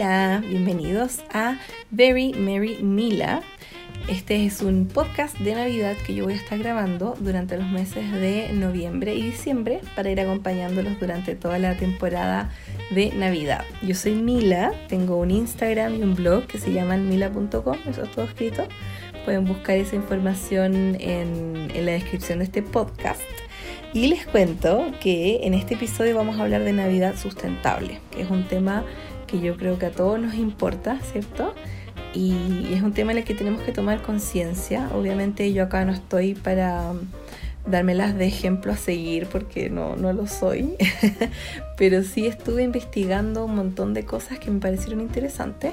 Hola, bienvenidos a Very Merry Mila. Este es un podcast de Navidad que yo voy a estar grabando durante los meses de noviembre y diciembre para ir acompañándolos durante toda la temporada de Navidad. Yo soy Mila, tengo un Instagram y un blog que se llaman mila.com, eso es todo escrito. Pueden buscar esa información en, en la descripción de este podcast. Y les cuento que en este episodio vamos a hablar de Navidad sustentable, que es un tema que yo creo que a todos nos importa, ¿cierto? Y es un tema en el que tenemos que tomar conciencia. Obviamente yo acá no estoy para dármelas de ejemplo a seguir porque no, no lo soy, pero sí estuve investigando un montón de cosas que me parecieron interesantes,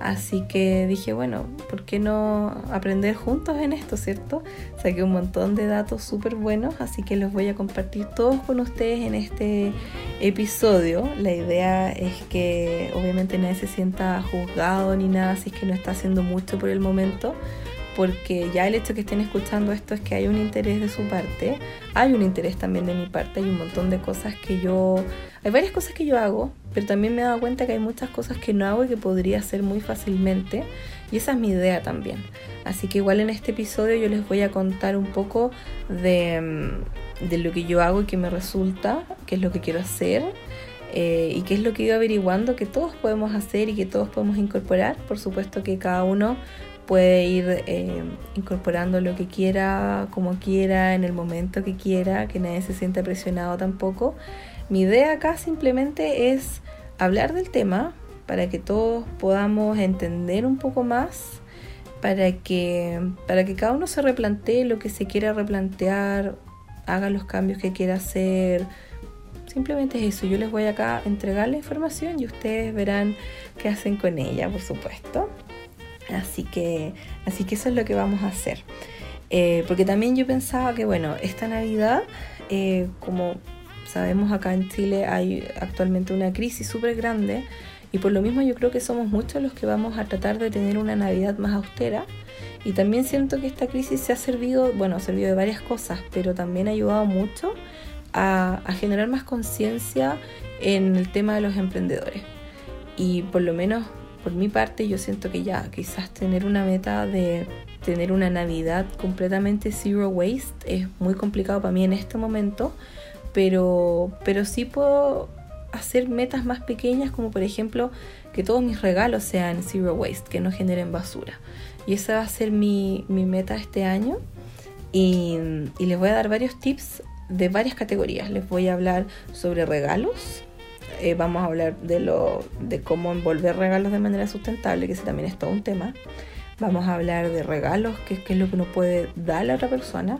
así que dije, bueno, ¿por qué no aprender juntos en esto, cierto? Saqué un montón de datos súper buenos, así que los voy a compartir todos con ustedes en este episodio. La idea es que obviamente nadie se sienta juzgado ni nada si es que no está haciendo mucho por el momento porque ya el hecho que estén escuchando esto es que hay un interés de su parte, hay un interés también de mi parte, hay un montón de cosas que yo, hay varias cosas que yo hago, pero también me he dado cuenta que hay muchas cosas que no hago y que podría hacer muy fácilmente, y esa es mi idea también. Así que igual en este episodio yo les voy a contar un poco de, mm, de lo que yo hago y que me resulta, qué es lo que quiero hacer. Eh, y qué es lo que he ido averiguando que todos podemos hacer y que todos podemos incorporar. Por supuesto que cada uno puede ir eh, incorporando lo que quiera, como quiera, en el momento que quiera, que nadie se sienta presionado tampoco. Mi idea acá simplemente es hablar del tema para que todos podamos entender un poco más, para que, para que cada uno se replantee lo que se quiera replantear, haga los cambios que quiera hacer. Simplemente es eso, yo les voy acá a entregar la información y ustedes verán qué hacen con ella, por supuesto. Así que, así que eso es lo que vamos a hacer. Eh, porque también yo pensaba que, bueno, esta Navidad, eh, como sabemos acá en Chile hay actualmente una crisis súper grande y por lo mismo yo creo que somos muchos los que vamos a tratar de tener una Navidad más austera. Y también siento que esta crisis se ha servido, bueno, ha servido de varias cosas, pero también ha ayudado mucho a, a generar más conciencia en el tema de los emprendedores. Y por lo menos por mi parte yo siento que ya quizás tener una meta de tener una Navidad completamente zero waste es muy complicado para mí en este momento, pero, pero sí puedo hacer metas más pequeñas como por ejemplo que todos mis regalos sean zero waste, que no generen basura. Y esa va a ser mi, mi meta este año y, y les voy a dar varios tips de varias categorías. Les voy a hablar sobre regalos, eh, vamos a hablar de, lo, de cómo envolver regalos de manera sustentable, que ese también es todo un tema. Vamos a hablar de regalos, qué es lo que uno puede dar a la otra persona,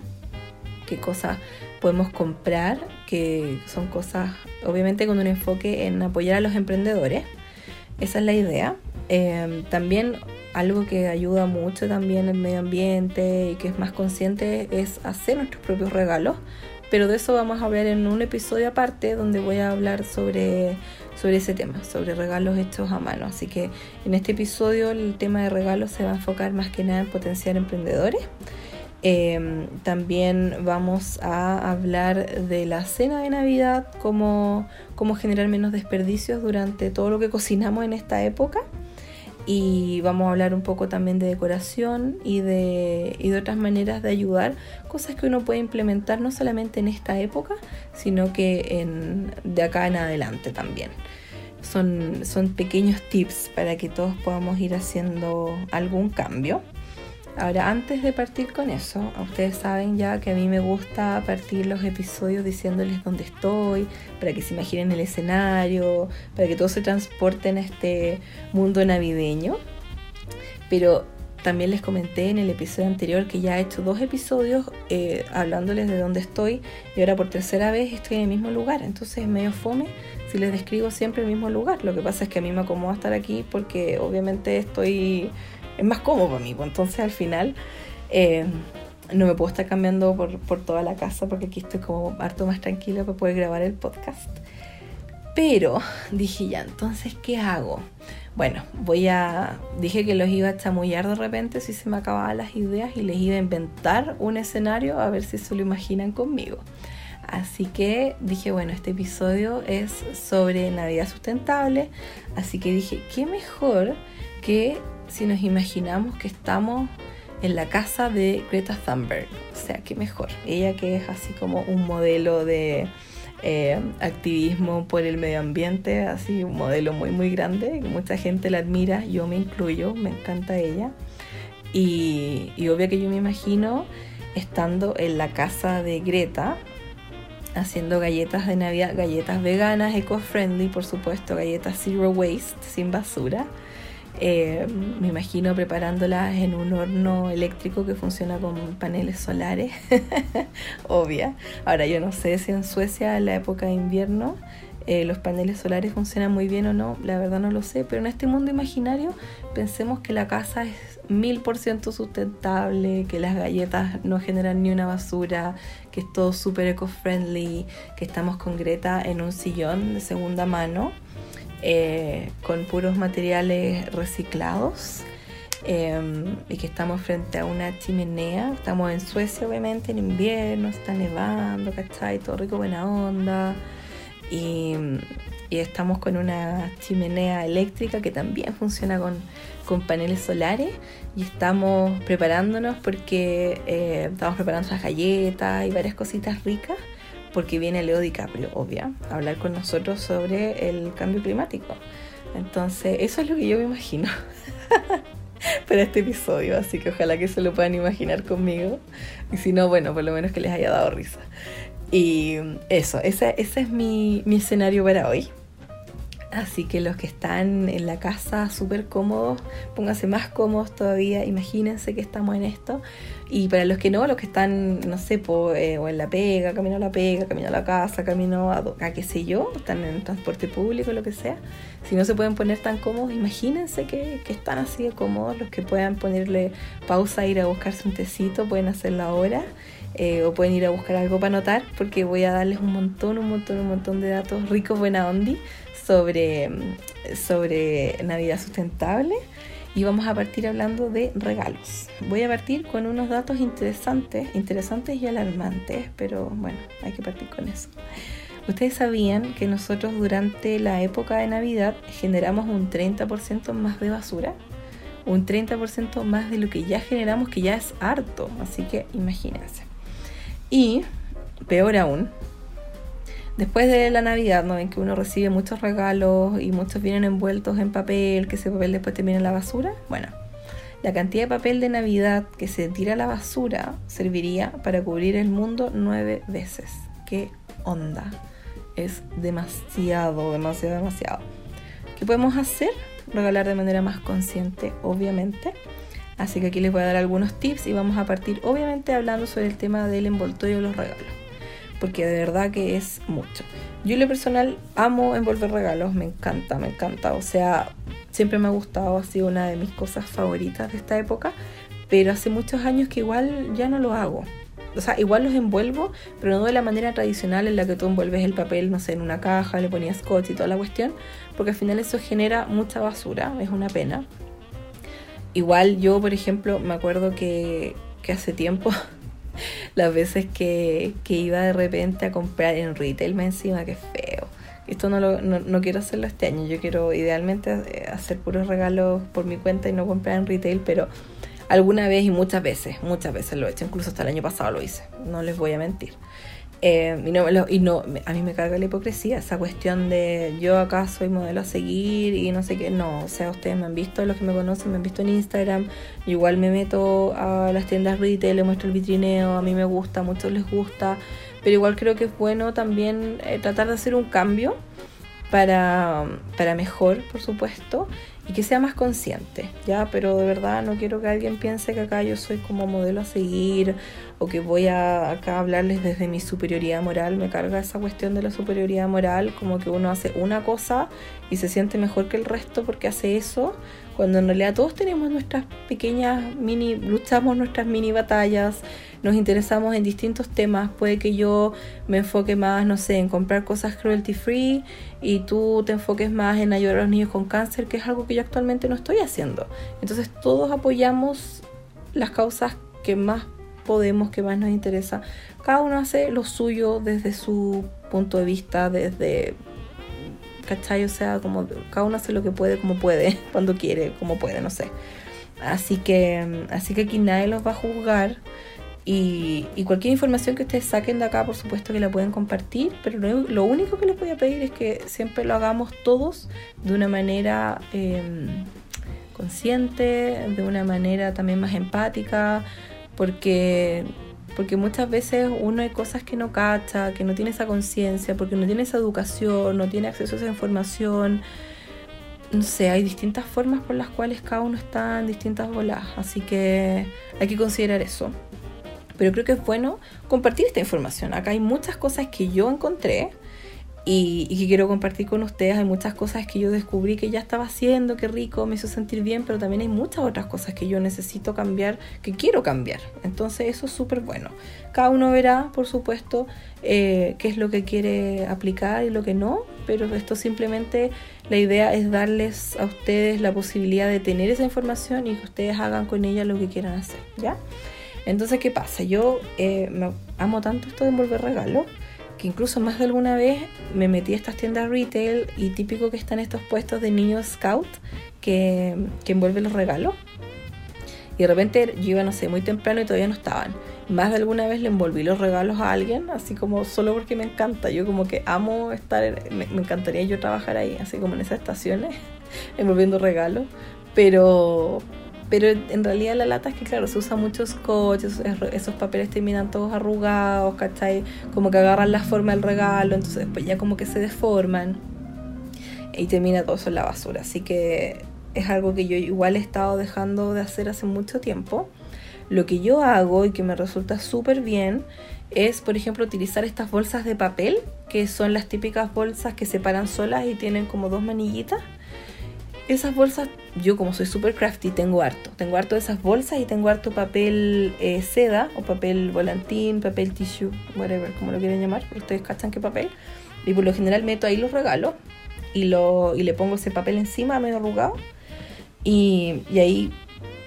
qué cosas podemos comprar, que son cosas, obviamente con un enfoque en apoyar a los emprendedores. Esa es la idea. Em, también algo que ayuda mucho también el medio ambiente y que es más consciente es hacer nuestros propios regalos pero de eso vamos a hablar en un episodio aparte donde voy a hablar sobre, sobre ese tema, sobre regalos hechos a mano. Así que en este episodio el tema de regalos se va a enfocar más que nada en potenciar emprendedores. Em, también vamos a hablar de la cena de Navidad, cómo, cómo generar menos desperdicios durante todo lo que cocinamos en esta época y vamos a hablar un poco también de decoración y de, y de otras maneras de ayudar, cosas que uno puede implementar no solamente en esta época, sino que en, de acá en adelante también. Son, son pequeños tips para que todos podamos ir haciendo algún cambio. Ahora, antes de partir con eso, ustedes saben ya que a mí me gusta partir los episodios diciéndoles dónde estoy, para que se imaginen el escenario, para que todos se transporten a este mundo navideño. Pero también les comenté en el episodio anterior que ya he hecho dos episodios eh, hablándoles de dónde estoy y ahora por tercera vez estoy en el mismo lugar. Entonces es medio fome si les describo siempre el mismo lugar. Lo que pasa es que a mí me acomoda estar aquí porque obviamente estoy es más cómodo para mí. Pues entonces al final eh, no me puedo estar cambiando por, por, toda la casa porque aquí estoy como harto más tranquila para poder grabar el podcast. Pero dije ya, entonces, ¿qué hago? Bueno, voy a. Dije que los iba a chamullar de repente si se me acababan las ideas y les iba a inventar un escenario a ver si se lo imaginan conmigo. Así que dije, bueno, este episodio es sobre Navidad sustentable, así que dije, ¿qué mejor que si nos imaginamos que estamos en la casa de Greta Thunberg? O sea, qué mejor. Ella que es así como un modelo de eh, activismo por el medio ambiente, así un modelo muy muy grande, mucha gente la admira, yo me incluyo, me encanta ella. Y, y obvio que yo me imagino estando en la casa de Greta, haciendo galletas de Navidad, galletas veganas, eco-friendly, por supuesto, galletas zero waste, sin basura. Eh, me imagino preparándolas en un horno eléctrico que funciona con paneles solares, obvia. Ahora yo no sé si en Suecia en la época de invierno eh, los paneles solares funcionan muy bien o no, la verdad no lo sé, pero en este mundo imaginario pensemos que la casa es mil por ciento sustentable, que las galletas no generan ni una basura, que es todo súper eco-friendly, que estamos con Greta en un sillón de segunda mano, eh, con puros materiales reciclados. Em, y que estamos frente a una chimenea, estamos en Suecia obviamente en invierno, está nevando, ¿cachai? Todo rico, buena onda, y, estamos con una chimenea eléctrica que también funciona con, paneles solares y estamos preparándonos porque eh, estamos preparando las galletas y varias cositas ricas porque viene Leo DiCaprio, obvia, a hablar con nosotros sobre el cambio climático. Entonces, eso es lo que yo me imagino para este episodio, así que ojalá que se lo puedan imaginar conmigo. Y si no, bueno, por lo menos que les haya dado risa. Y eso, ese, ese es mi, mi escenario para hoy. Así que los que están en la casa súper cómodos, pónganse más cómodos todavía, imagínense que estamos en esto. Y para los que no, los que están, no sé, eh, o en la pega, camino a la pega, camino a la casa, camino a, a qué sé yo, están en transporte público, lo que sea. Si no se pueden poner tan cómodos, imagínense que, que están así de cómodos. Los que puedan ponerle pausa, ir a buscarse un tecito, pueden hacerlo ahora. Eh, o pueden ir a buscar algo para anotar porque voy a darles un montón, un montón, un montón de datos ricos, buena ondi sobre, sobre Navidad sustentable y vamos a partir hablando de regalos. Voy a partir con unos datos interesantes, interesantes y alarmantes, pero bueno, hay que partir con eso. Ustedes sabían que nosotros durante la época de Navidad generamos un 30% más de basura, un 30% más de lo que ya generamos, que ya es harto, así que imagínense. Y, peor aún, después de la Navidad, ¿no ven que uno recibe muchos regalos y muchos vienen envueltos en papel, que ese papel después termina en la basura? Bueno, la cantidad de papel de Navidad que se tira a la basura serviría para cubrir el mundo nueve veces. ¿Qué onda? Es demasiado, demasiado, demasiado. ¿Qué podemos hacer? Regalar de manera más consciente, obviamente. Así que aquí les voy a dar algunos tips y vamos a partir obviamente hablando sobre el tema del envoltorio de los regalos. Porque de verdad que es mucho. Yo en lo personal amo envolver regalos, me encanta, me encanta. O sea, siempre me ha gustado, ha sido una de mis cosas favoritas de esta época. Pero hace muchos años que igual ya no lo hago. O sea, igual los envuelvo, pero no de la manera tradicional en la que tú envuelves el papel, no sé, en una caja, le ponías scotch y toda la cuestión, porque al final eso genera mucha basura, es una pena. Igual yo, por ejemplo, me acuerdo que, hace tiempo, las veces que, iba de repente a comprar en retail, me encima, que feo. Esto no, lo, no, quiero hacerlo este año, yo quiero idealmente eh, hacer puros regalos por mi cuenta y no comprar en retail, pero alguna vez y muchas veces, muchas veces lo he hecho, incluso hasta el año pasado lo hice, no les voy a mentir. Eh, y, no, y no, a mí me carga la hipocresía, esa cuestión de yo acá soy modelo a seguir y no sé qué. No, o sea, ustedes me han visto, los que me conocen, me han visto en Instagram. igual me meto a las tiendas retail, le muestro el vitrineo, a mí me gusta, a muchos les gusta. Pero igual creo que es bueno también eh, tratar de hacer un cambio para, para mejor, por supuesto, y que sea más consciente, ¿ya? Pero de verdad no quiero que alguien piense que acá yo soy como modelo a seguir o que voy a acá hablarles desde mi superioridad moral. Me carga esa cuestión de la superioridad moral, como que uno hace una cosa y se siente mejor que el resto porque hace eso, cuando en realidad todos tenemos nuestras pequeñas mini, luchamos nuestras mini batallas, nos interesamos en distintos temas. Puede que yo me enfoque más, no sé, en comprar cosas cruelty free y tú te enfoques más en ayudar a los niños con cáncer, que es algo que yo actualmente no estoy haciendo. Entonces todos apoyamos las causas que más podemos, qué más nos interesa. Cada uno hace lo suyo desde su punto de vista, desde ¿cachai? O sea, como cada uno hace lo que puede, como puede, cuando quiere, como puede, no sé. Así que, así que aquí nadie los va a juzgar. Y, cualquier información que ustedes saquen de acá, por supuesto que la pueden compartir, pero lo, único que les voy a pedir es que siempre lo hagamos todos de una manera em, consciente, de una manera también más empática, porque porque muchas veces uno hay cosas que no cacha, que no tiene esa conciencia, porque no tiene esa educación, no tiene acceso a esa información. No sé, hay distintas formas por las cuales cada uno está en distintas bolas, así que hay que considerar eso. Pero creo que es bueno compartir esta información. Acá hay muchas cosas que yo encontré y, que quiero compartir con ustedes. Hay muchas cosas que yo descubrí que ya estaba haciendo, qué rico, me hizo sentir bien, pero también hay muchas otras cosas que yo necesito cambiar, que quiero cambiar. Entonces eso es súper bueno. Cada uno verá, por supuesto, eh, qué es lo que quiere aplicar y lo que no, pero esto simplemente la idea es darles a ustedes la posibilidad de tener esa información y que ustedes hagan con ella lo que quieran hacer, ¿ya? Entonces, ¿qué pasa? Yo eh, me amo tanto esto de envolver regalos que incluso más de alguna vez me metí a estas tiendas retail y típico que están estos puestos de niños scout que, que envuelven los regalos. Y de repente yo iba, no sé, muy temprano y todavía no estaban. Más de alguna vez le envolví los regalos a alguien, así como solo porque me encanta. Yo como que amo estar, me, me encantaría yo trabajar ahí, así como en esas estaciones, envolviendo regalos. Pero, pero en realidad la lata es que, claro, se usa muchos coches, esos papeles terminan todos arrugados, ¿cachai? Como que agarran la forma del regalo, entonces después ya como que se deforman y termina todo eso en la basura. Así que es algo que yo igual he estado dejando de hacer hace mucho tiempo. Lo que yo hago y que me resulta súper bien es, por ejemplo, utilizar estas bolsas de papel, que son las típicas bolsas que se paran solas y tienen como dos manillitas esas bolsas, yo como soy super crafty, tengo harto. Tengo harto de esas bolsas y tengo harto papel eh, seda o papel volantín, papel tissue, whatever, como lo quieren llamar. Ustedes cachan qué papel. Y por lo general meto ahí los regalos y, lo, y le pongo ese papel encima medio arrugado y, y ahí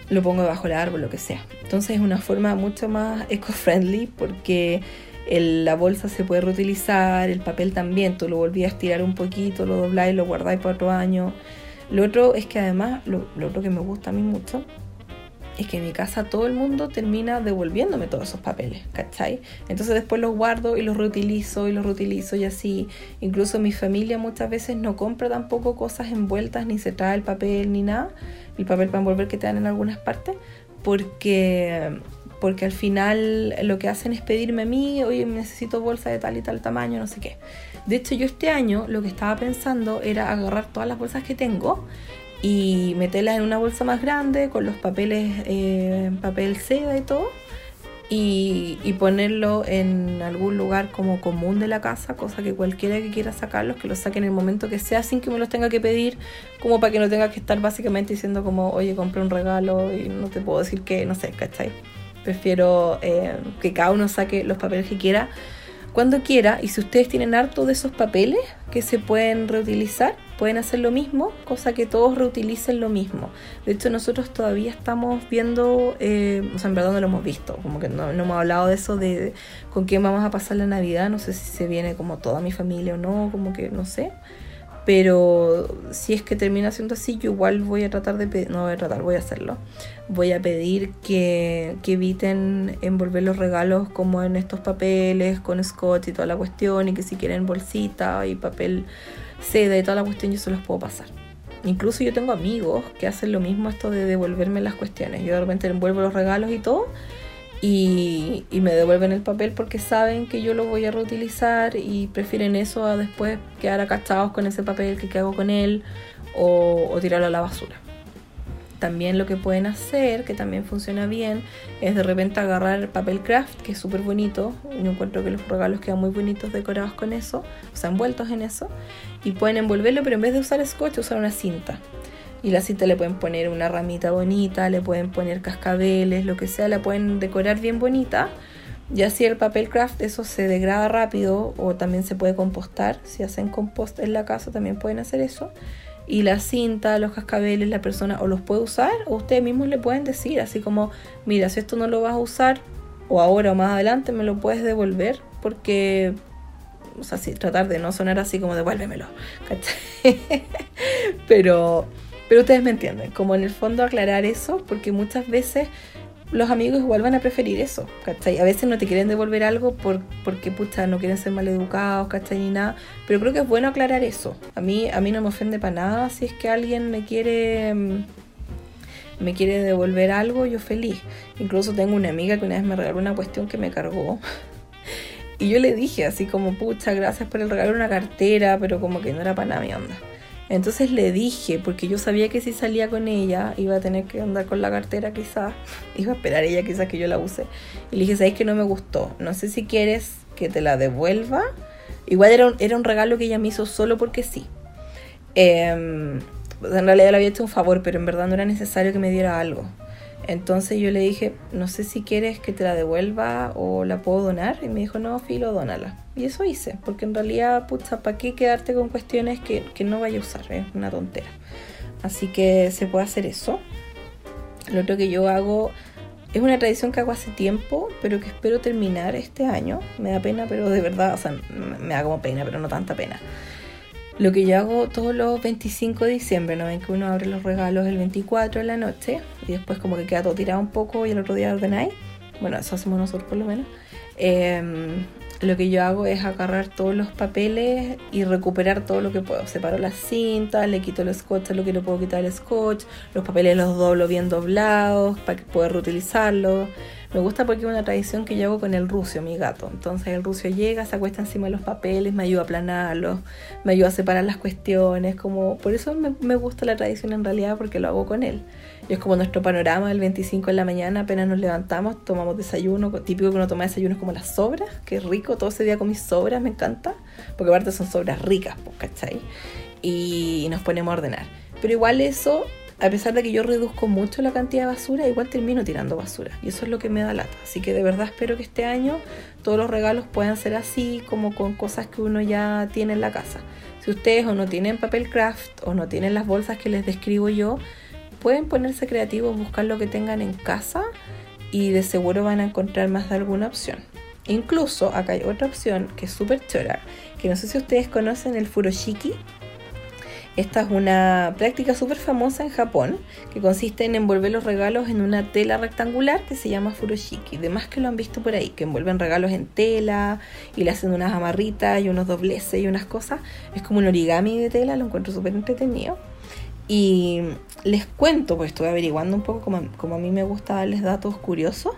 lo pongo debajo del árbol, lo que sea. Entonces es una forma mucho más eco-friendly porque la bolsa se puede reutilizar, el papel también, tú lo volvías a estirar un poquito, lo dobláis, lo guardáis por otro año. Lo otro es que además, lo, otro que me gusta a mí mucho, es que en mi casa todo el mundo termina devolviéndome todos esos papeles, ¿cachai? Entonces después los guardo y los reutilizo y los reutilizo y así. Incluso mi familia muchas veces no compra tampoco cosas envueltas, ni se trae el papel ni nada, el papel para envolver que te dan en algunas partes, porque porque al final lo que hacen es pedirme a mí, oye, necesito bolsa de tal y tal tamaño, no sé qué. De hecho, yo este año lo que estaba pensando era agarrar todas las bolsas que tengo y meterlas en una bolsa más grande con los papeles, eh, papel seda y todo. Y, ponerlo en algún lugar como común de la casa, cosa que cualquiera que quiera sacarlos, que los saque en el momento que sea, sin que me los tenga que pedir, como para que no tenga que estar básicamente diciendo como, oye, compré un regalo y no te puedo decir que, no sé, ¿cachai? Prefiero eh, que cada uno saque los papeles que quiera cuando quiera. Y si ustedes tienen harto de esos papeles que se pueden reutilizar, pueden hacer lo mismo, cosa que todos reutilicen lo mismo. De hecho, nosotros todavía estamos viendo, eh, o sea, en verdad no lo hemos visto, como que no, no hemos hablado de eso, de, con quién vamos a pasar la Navidad. No sé si se viene como toda mi familia o no, como que no sé. Pero si es que termina siendo así, yo igual voy a tratar de pedir, no voy a tratar, voy a hacerlo. Voy a pedir que, que eviten envolver los regalos como en estos papeles, con scotch y toda la cuestión, y que si quieren bolsita y papel seda y toda la cuestión, yo se los puedo pasar. Incluso yo tengo amigos que hacen lo mismo esto de devolverme las cuestiones. Yo de repente envuelvo los regalos y todo y, me devuelven el papel porque saben que yo lo voy a reutilizar y prefieren eso a después quedar acachados con ese papel que hago con él o, tirarlo a la basura. También lo que pueden hacer, que también funciona bien, es de repente agarrar papel craft, que es súper bonito. Yo encuentro que los regalos quedan muy bonitos decorados con eso, o sea, envueltos en eso. Y pueden envolverlo, pero en vez de usar scotch, usar una cinta. Y la cinta le pueden poner una ramita bonita, le pueden poner cascabeles, lo que sea, la pueden decorar bien bonita. Y así el papel craft, eso se degrada rápido o también se puede compostar. Si hacen compost en la casa también pueden hacer eso. Y la cinta, los cascabeles, la persona o los puede usar o ustedes mismos le pueden decir, así como, mira, si esto no lo vas a usar, o ahora o más adelante me lo puedes devolver porque o sea, tratar de no sonar así como devuélvemelo, pero, pero ustedes me entienden, como en el fondo aclarar eso, porque muchas veces los amigos igual van a preferir eso, ¿cachai? A veces no te quieren devolver algo por, porque, pucha, no quieren ser mal educados, ¿cachai? Ni nada, pero creo que es bueno aclarar eso. A mí, a mí no me ofende para nada si es que alguien me quiere mm, me quiere devolver algo, yo feliz. Incluso tengo una amiga que una vez me regaló una cuestión que me cargó. Y yo le dije así como, pucha, gracias por el regalo una cartera, pero como que no era para nada mi onda. Entonces le dije, porque yo sabía que si salía con ella iba a tener que andar con la cartera quizás, iba a esperar ella quizás que yo la use. Y le dije, ¿sabes que no me gustó? No sé si quieres que te la devuelva. Igual era un, era un regalo que ella me hizo solo porque sí. Eh, en realidad le había hecho un favor, pero en verdad no era necesario que me diera algo. Entonces yo le dije, no sé si quieres que te la devuelva o la puedo donar. Y me dijo, no, filo, dónala. Y eso hice, porque en realidad, pucha, ¿para qué quedarte con cuestiones que, que no vaya a usar? Es una tontera. Así que se puede hacer eso. Lo otro que yo hago es una tradición que hago hace tiempo, pero que espero terminar este año. Me da pena, pero de verdad, o sea, me da como pena, pero no tanta pena. Lo que yo hago todos los 25 de diciembre, ¿no ven que uno abre los regalos el 24 de la noche y después como que queda todo tirado un poco y el otro día ordenáis? Bueno, eso hacemos nosotros por lo menos. Em, lo que yo hago es agarrar todos los papeles y recuperar todo lo que puedo. Separo las cintas, le quito el scotch a lo que no puedo quitar el scotch, los papeles los doblo bien doblados para que pueda reutilizarlos. Me gusta porque es una tradición que yo hago con el rucio, mi gato. Entonces el rucio llega, se acuesta encima de los papeles, me ayuda a aplanarlos, me ayuda a separar las cuestiones. Como, por eso me, gusta la tradición en realidad, porque lo hago con él. Y es como nuestro panorama el 25 en la mañana, apenas nos levantamos, tomamos desayuno, típico que uno toma desayuno es como las sobras, que rico, todo ese día con mis sobras, me encanta, porque aparte son sobras ricas, ¿cachai? Y nos ponemos a ordenar. Pero igual eso a pesar de que yo reduzco mucho la cantidad de basura, igual termino tirando basura. Y eso es lo que me da lata. Así que de verdad espero que este año todos los regalos puedan ser así, como con cosas que uno ya tiene en la casa. Si ustedes o no tienen papel craft o no tienen las bolsas que les describo yo, pueden ponerse creativos, buscar lo que tengan en casa y de seguro van a encontrar más de alguna opción. Incluso acá hay otra opción que es súper chora, que no sé si ustedes conocen el furoshiki. Esta es una práctica súper famosa en Japón que consiste en envolver los regalos en una tela rectangular que se llama furoshiki. Demás que lo han visto por ahí, que envuelven regalos en tela y le hacen unas amarritas y unos dobleces y unas cosas. Es como un origami de tela, lo encuentro súper entretenido. Y les cuento, pues estuve averiguando un poco como, a mí me gusta darles datos curiosos.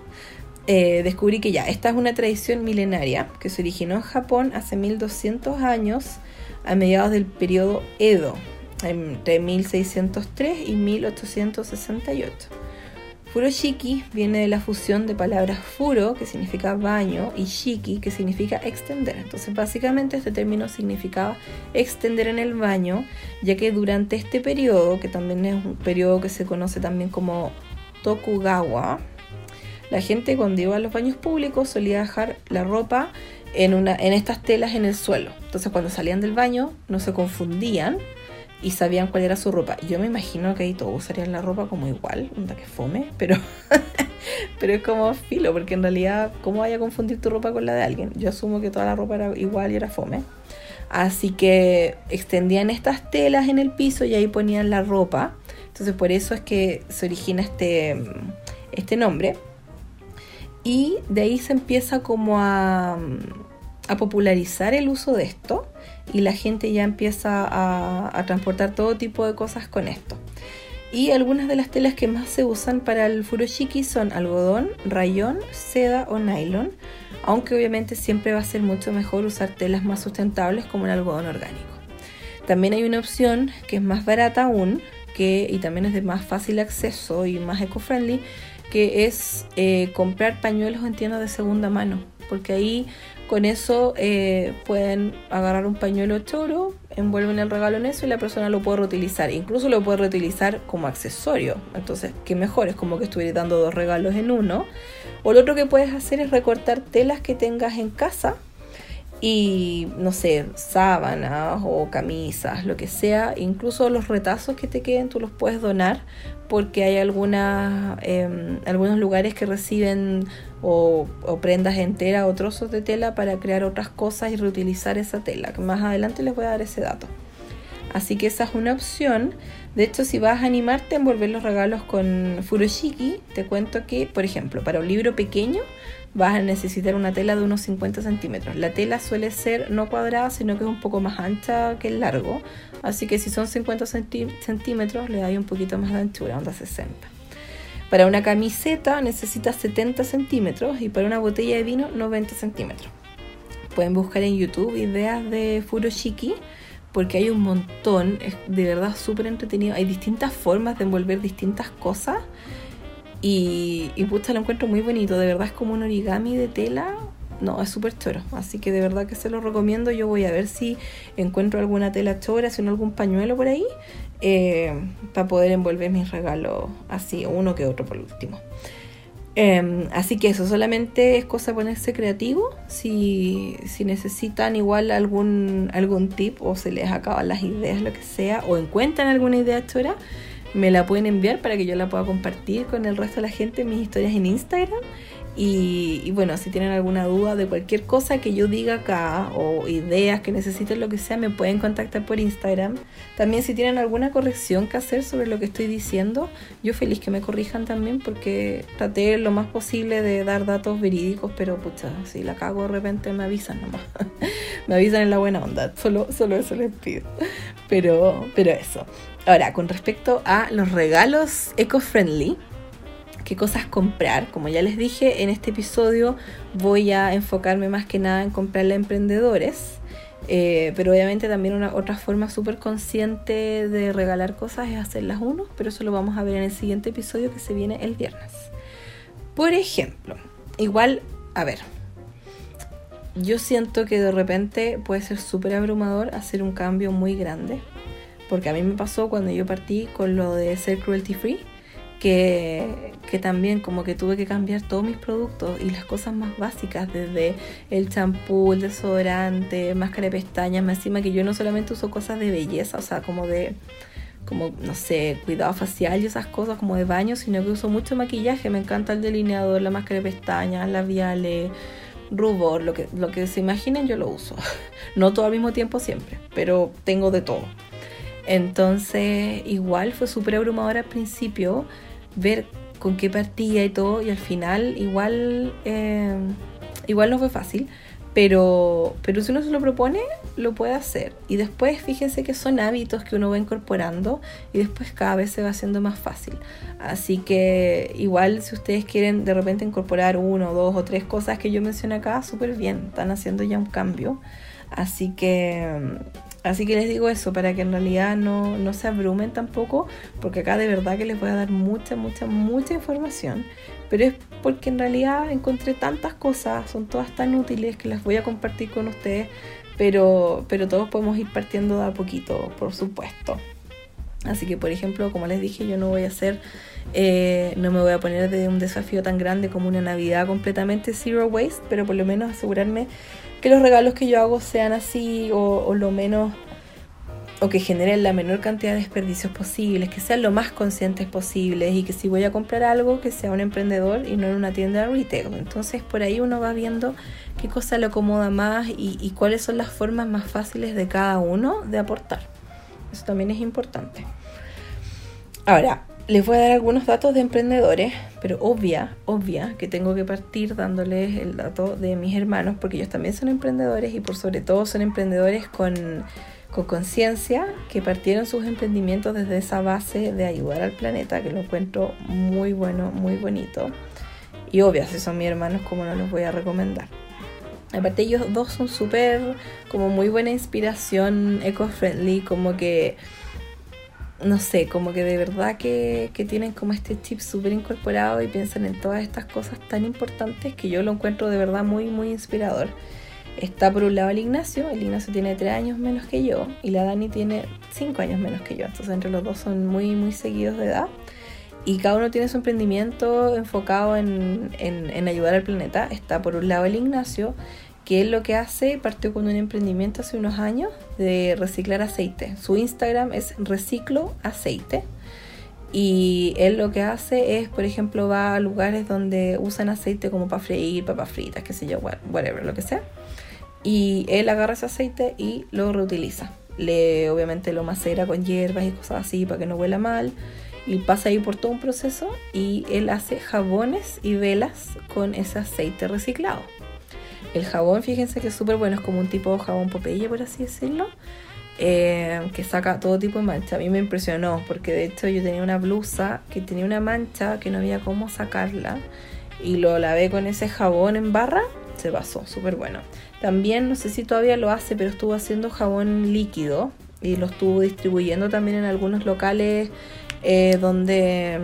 Eh, descubrí que ya, esta es una tradición milenaria que se originó en Japón hace 1200 años a mediados del periodo Edo, entre 1603 y 1868. Furoshiki viene de la fusión de palabras furo, que significa baño, y shiki, que significa extender. Entonces, básicamente este término significaba extender en el baño, ya que durante este periodo, que también es un periodo que se conoce también como Tokugawa, la gente cuando iba a los baños públicos solía dejar la ropa en, una, en estas telas en el suelo. Entonces cuando salían del baño no se confundían y sabían cuál era su ropa. Yo me imagino que ahí todos usarían la ropa como igual, onda que fome, pero, pero es como filo, porque en realidad, ¿cómo vaya a confundir tu ropa con la de alguien? Yo asumo que toda la ropa era igual y era fome. Así que extendían estas telas en el piso y ahí ponían la ropa. Entonces por eso es que se origina este, este nombre. Y de ahí se empieza como a, popularizar el uso de esto y la gente ya empieza a, transportar todo tipo de cosas con esto. Y algunas de las telas que más se usan para el furoshiki son algodón, rayón, seda o nylon, aunque obviamente siempre va a ser mucho mejor usar telas más sustentables como el algodón orgánico. También hay una opción que es más barata aún, que, y también es de más fácil acceso y más eco-friendly, que es eh, comprar pañuelos en tiendas de segunda mano, porque ahí con eso eh, pueden agarrar un pañuelo choro, envuelven el regalo en eso y la persona lo puede reutilizar. Incluso lo puede reutilizar como accesorio. Entonces, qué mejor, es como que estuviera dando dos regalos en uno. O lo otro que puedes hacer es recortar telas que tengas en casa y no sé, sábanas o camisas, lo que sea, incluso los retazos que te queden tú los puedes donar porque hay algunas, em, algunos lugares que reciben o, prendas enteras o trozos de tela para crear otras cosas y reutilizar esa tela, más adelante les voy a dar ese dato. Así que esa es una opción. De hecho, si vas a animarte a envolver los regalos con furoshiki, te cuento que, por ejemplo, para un libro pequeño vas a necesitar una tela de unos 50 centímetros. La tela suele ser no cuadrada, sino que es un poco más ancha que el largo. Así que si son 50 centímetros, le hay un poquito más de anchura, onda 60. Para una camiseta necesitas 70 centímetros y para una botella de vino 90 centímetros. Pueden buscar en YouTube ideas de furoshiki porque hay un montón, es de verdad súper entretenido. Hay distintas formas de envolver distintas cosas y, y lo encuentro muy bonito. De verdad es como un origami de tela. No, es súper choro. Así que de verdad que se lo recomiendo. Yo voy a ver si encuentro alguna tela chora, si no algún pañuelo por ahí, eh, para poder envolver mis regalos así, uno que otro por último. Em, así que eso, solamente es cosa de ponerse creativo. Si, si, necesitan igual algún, algún tip o se les acaban las ideas, lo que sea, o encuentran alguna idea chora, me la pueden enviar para que yo la pueda compartir con el resto de la gente en mis historias en Instagram. Y, bueno, si tienen alguna duda de cualquier cosa que yo diga acá o ideas que necesiten, lo que sea, me pueden contactar por Instagram. También si tienen alguna corrección que hacer sobre lo que estoy diciendo, yo feliz que me corrijan también porque traté lo más posible de dar datos verídicos, pero pucha, si la cago de repente me avisan nomás. me avisan en la buena onda, solo, solo eso les pido. Pero, pero eso. Ahora, con respecto a los regalos eco-friendly, qué cosas comprar. Como ya les dije, en este episodio voy a enfocarme más que nada en comprarle a emprendedores. Eh, pero obviamente también una otra forma súper consciente de regalar cosas es hacerlas uno, pero eso lo vamos a ver en el siguiente episodio que se viene el viernes. Por ejemplo, igual, a ver, yo siento que de repente puede ser súper abrumador hacer un cambio muy grande, porque a mí me pasó cuando yo partí con lo de ser cruelty free que, también como que tuve que cambiar todos mis productos y las cosas más básicas, desde el champú, el desodorante, máscara de pestañas, más encima que yo no solamente uso cosas de belleza, o sea, como de, como, no sé, cuidado facial y esas cosas como de baño, sino que uso mucho maquillaje, me encanta el delineador, la máscara de pestañas, labiales, rubor, lo que, lo que se imaginen yo lo uso. No todo al mismo tiempo siempre, pero tengo de todo. Entonces, igual fue súper abrumador al principio ver con qué partía y todo, y al final igual, eh, igual no fue fácil, pero, pero si uno se lo propone, lo puede hacer. Y después fíjense que son hábitos que uno va incorporando y después cada vez se va haciendo más fácil. Así que igual si ustedes quieren de repente incorporar uno, dos o tres cosas que yo mencioné acá, súper bien, están haciendo ya un cambio. Así que Así que les digo eso para que en realidad no, no, se abrumen tampoco, porque acá de verdad que les voy a dar mucha, mucha, mucha información. Pero es porque en realidad encontré tantas cosas, son todas tan útiles que las voy a compartir con ustedes, pero, pero todos podemos ir partiendo de a poquito, por supuesto. Así que, por ejemplo, como les dije, yo no voy a hacer, eh, no me voy a poner de un desafío tan grande como una Navidad completamente zero waste, pero por lo menos asegurarme que los regalos que yo hago sean así o, lo menos o que generen la menor cantidad de desperdicios posibles, que sean lo más conscientes posibles y que si voy a comprar algo que sea un emprendedor y no en una tienda de retail. Entonces por ahí uno va viendo qué cosa le acomoda más y, y cuáles son las formas más fáciles de cada uno de aportar. Eso también es importante. Ahora, les voy a dar algunos datos de emprendedores, pero obvia, obvia que tengo que partir dándoles el dato de mis hermanos, porque ellos también son emprendedores y por sobre todo son emprendedores con conciencia, que partieron sus emprendimientos desde esa base de ayudar al planeta, que lo encuentro muy bueno, muy bonito. Y obvia, si son mis hermanos, como no los voy a recomendar. Aparte ellos dos son súper, como muy buena inspiración, eco-friendly, como que no sé, como que de verdad que, tienen como este chip súper incorporado y piensan en todas estas cosas tan importantes que yo lo encuentro de verdad muy, muy inspirador. Está por un lado el Ignacio, el Ignacio tiene 3 años menos que yo y la Dani tiene 5 años menos que yo, entonces entre los dos son muy, muy seguidos de edad y cada uno tiene su emprendimiento enfocado en, en ayudar al planeta. Está por un lado el Ignacio, que él lo que hace, partió con un emprendimiento hace unos años de reciclar aceite. Su Instagram es reciclo aceite. Y él lo que hace es, por ejemplo, va a lugares donde usan aceite como para freír, papas fritas, qué sé yo, whatever, lo que sea. Y él agarra ese aceite y lo reutiliza. Le, obviamente lo macera con hierbas y cosas así para que no huela mal. Y pasa ahí por todo un proceso y él hace jabones y velas con ese aceite reciclado. El jabón, fíjense que es súper bueno, es como un tipo de jabón Popeye, por así decirlo eh, que saca todo tipo de mancha. A mí me impresionó porque de hecho yo tenía una blusa que tenía una mancha que no había cómo sacarla y lo lavé con ese jabón en barra, se pasó, súper bueno. También, no sé si todavía lo hace, pero estuvo haciendo jabón líquido y lo estuvo distribuyendo también en algunos locales eh, donde,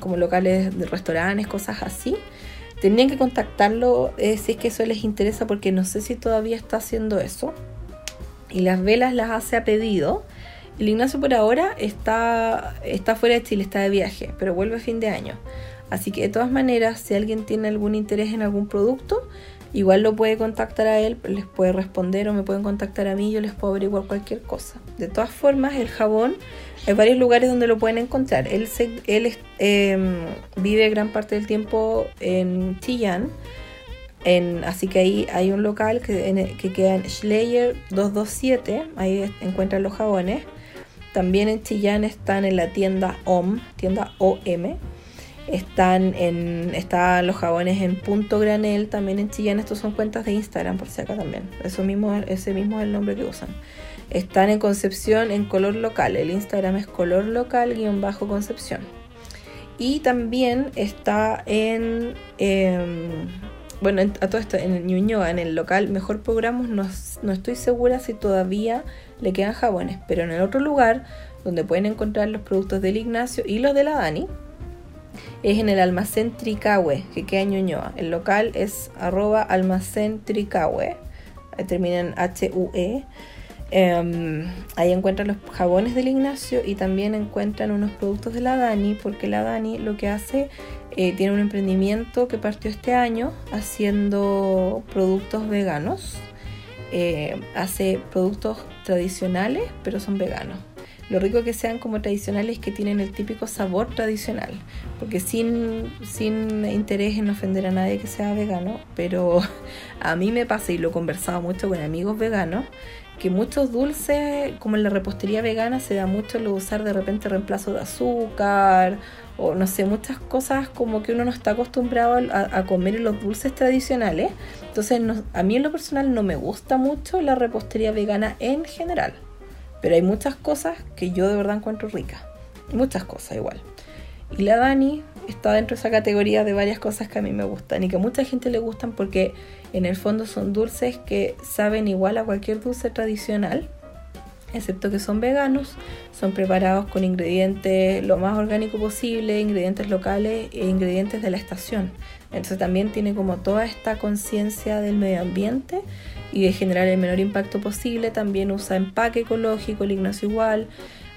como locales de restaurantes, cosas así. Tenían que contactarlo eh, si es que eso les interesa porque no sé si todavía está haciendo eso y las velas las hace a pedido. El Ignacio por ahora está, está fuera de Chile, está de viaje, pero vuelve a fin de año. Así que de todas maneras, si alguien tiene algún interés en algún producto, igual lo puede contactar a él, les puede responder o me pueden contactar a mí, yo les puedo averiguar cualquier cosa. De todas formas, el jabón, hay varios lugares donde lo pueden encontrar. Él, él em, vive gran parte del tiempo en Chillán así que ahí hay un local que, que queda en Schleyer 227, ahí encuentran los jabones. También en Chillán están en la tienda OM, tienda OM. Están, en, están los jabones en punto granel, también en Chillán. Estos son cuentas de Instagram, por si acá también. Eso mismo, ese mismo es el nombre que usan. Están en Concepción en color local. El Instagram es color local-concepción. Y también está en... Em, bueno, a todo esto, en Ñuñoa, en el local Mejor Programos, no, no estoy segura si todavía le quedan jabones, pero en el otro lugar, donde pueden encontrar los productos del Ignacio y los de la Dani, es en el almacén Tricahue, que queda en Ñuñoa. El local es arroba almacén Tricahue, termina en H-U-E. Em, ahí encuentran los jabones del Ignacio y también encuentran unos productos de la Dani, porque la Dani lo que hace eh, tiene un emprendimiento que partió este año haciendo productos veganos. Eh, hace productos tradicionales, pero son veganos. Lo rico que sean como tradicionales es que tienen el típico sabor tradicional, porque sin, sin interés en ofender a nadie que sea vegano, pero a mí me pasa y lo he conversado mucho con amigos veganos, que muchos dulces, como en la repostería vegana, se da mucho lo usar de repente reemplazo de azúcar o no sé, muchas cosas como que uno no está acostumbrado a, comer los dulces tradicionales. Entonces, a mí en lo personal no me gusta mucho la repostería vegana en general, pero hay muchas cosas que yo de verdad encuentro ricas, muchas cosas igual. Y la Dani está dentro de esa categoría de varias cosas que a mí me gustan y que a mucha gente le gustan porque en el fondo son dulces que saben igual a cualquier dulce tradicional excepto que son veganos, son preparados con ingredientes lo más orgánico posible, ingredientes locales e ingredientes de la estación. Entonces también tiene como toda esta conciencia del medio ambiente y de generar el menor impacto posible. También usa empaque ecológico, el Ignacio igual.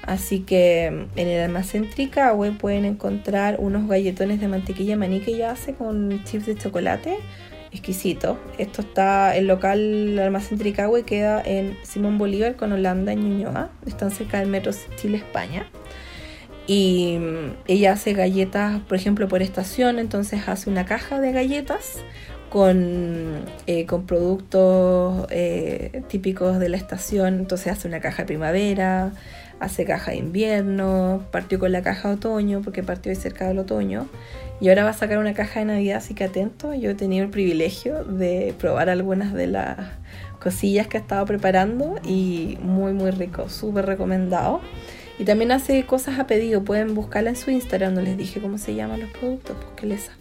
Así que mm, en el almacén Tricahue pueden encontrar unos galletones de mantequilla maní que ella hace con chips de chocolate exquisito. Esto está, el local Almacén Tricahue queda en Simón Bolívar con Holanda en Ñuñoa. Están cerca del metro Chile-España. Y mm, ella hace galletas, por ejemplo, por estación, entonces hace una caja de galletas con, eh, con productos eh, típicos de la estación. Entonces hace una caja de primavera, hace caja de invierno, partió con la caja de otoño porque partió de cerca del otoño y ahora va a sacar una caja de Navidad, así que atento. Yo he tenido el privilegio de probar algunas de las cosillas que ha estado preparando y muy muy rico, súper recomendado. Y también hace cosas a pedido, pueden buscarla en su Instagram, no les dije cómo se llaman los productos, porque les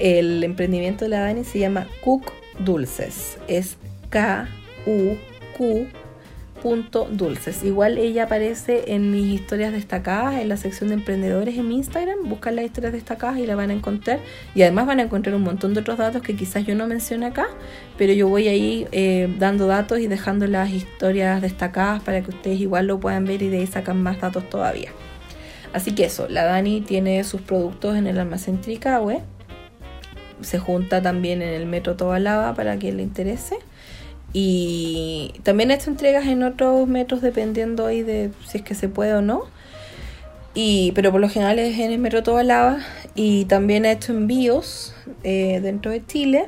El emprendimiento de la Dani se llama Cook Dulces, es K-U-Q punto dulces. Igual ella aparece en mis historias destacadas en la sección de emprendedores en mi Instagram. Buscan las historias destacadas y la van a encontrar. Y además van a encontrar un montón de otros datos que quizás yo no mencioné acá, pero yo voy ahí eh, dando datos y dejando las historias destacadas para que ustedes igual lo puedan ver y de ahí sacan más datos todavía. Así que eso, la Dani tiene sus productos en el almacén Tricahue. Se junta también en el metro Tobalaba para quien le interese. Y también he hecho entregas en otros metros dependiendo ahí de si es que se puede o no. Y, pero por lo general es en el Metro Tobalaba y también ha hecho envíos eh, dentro de Chile.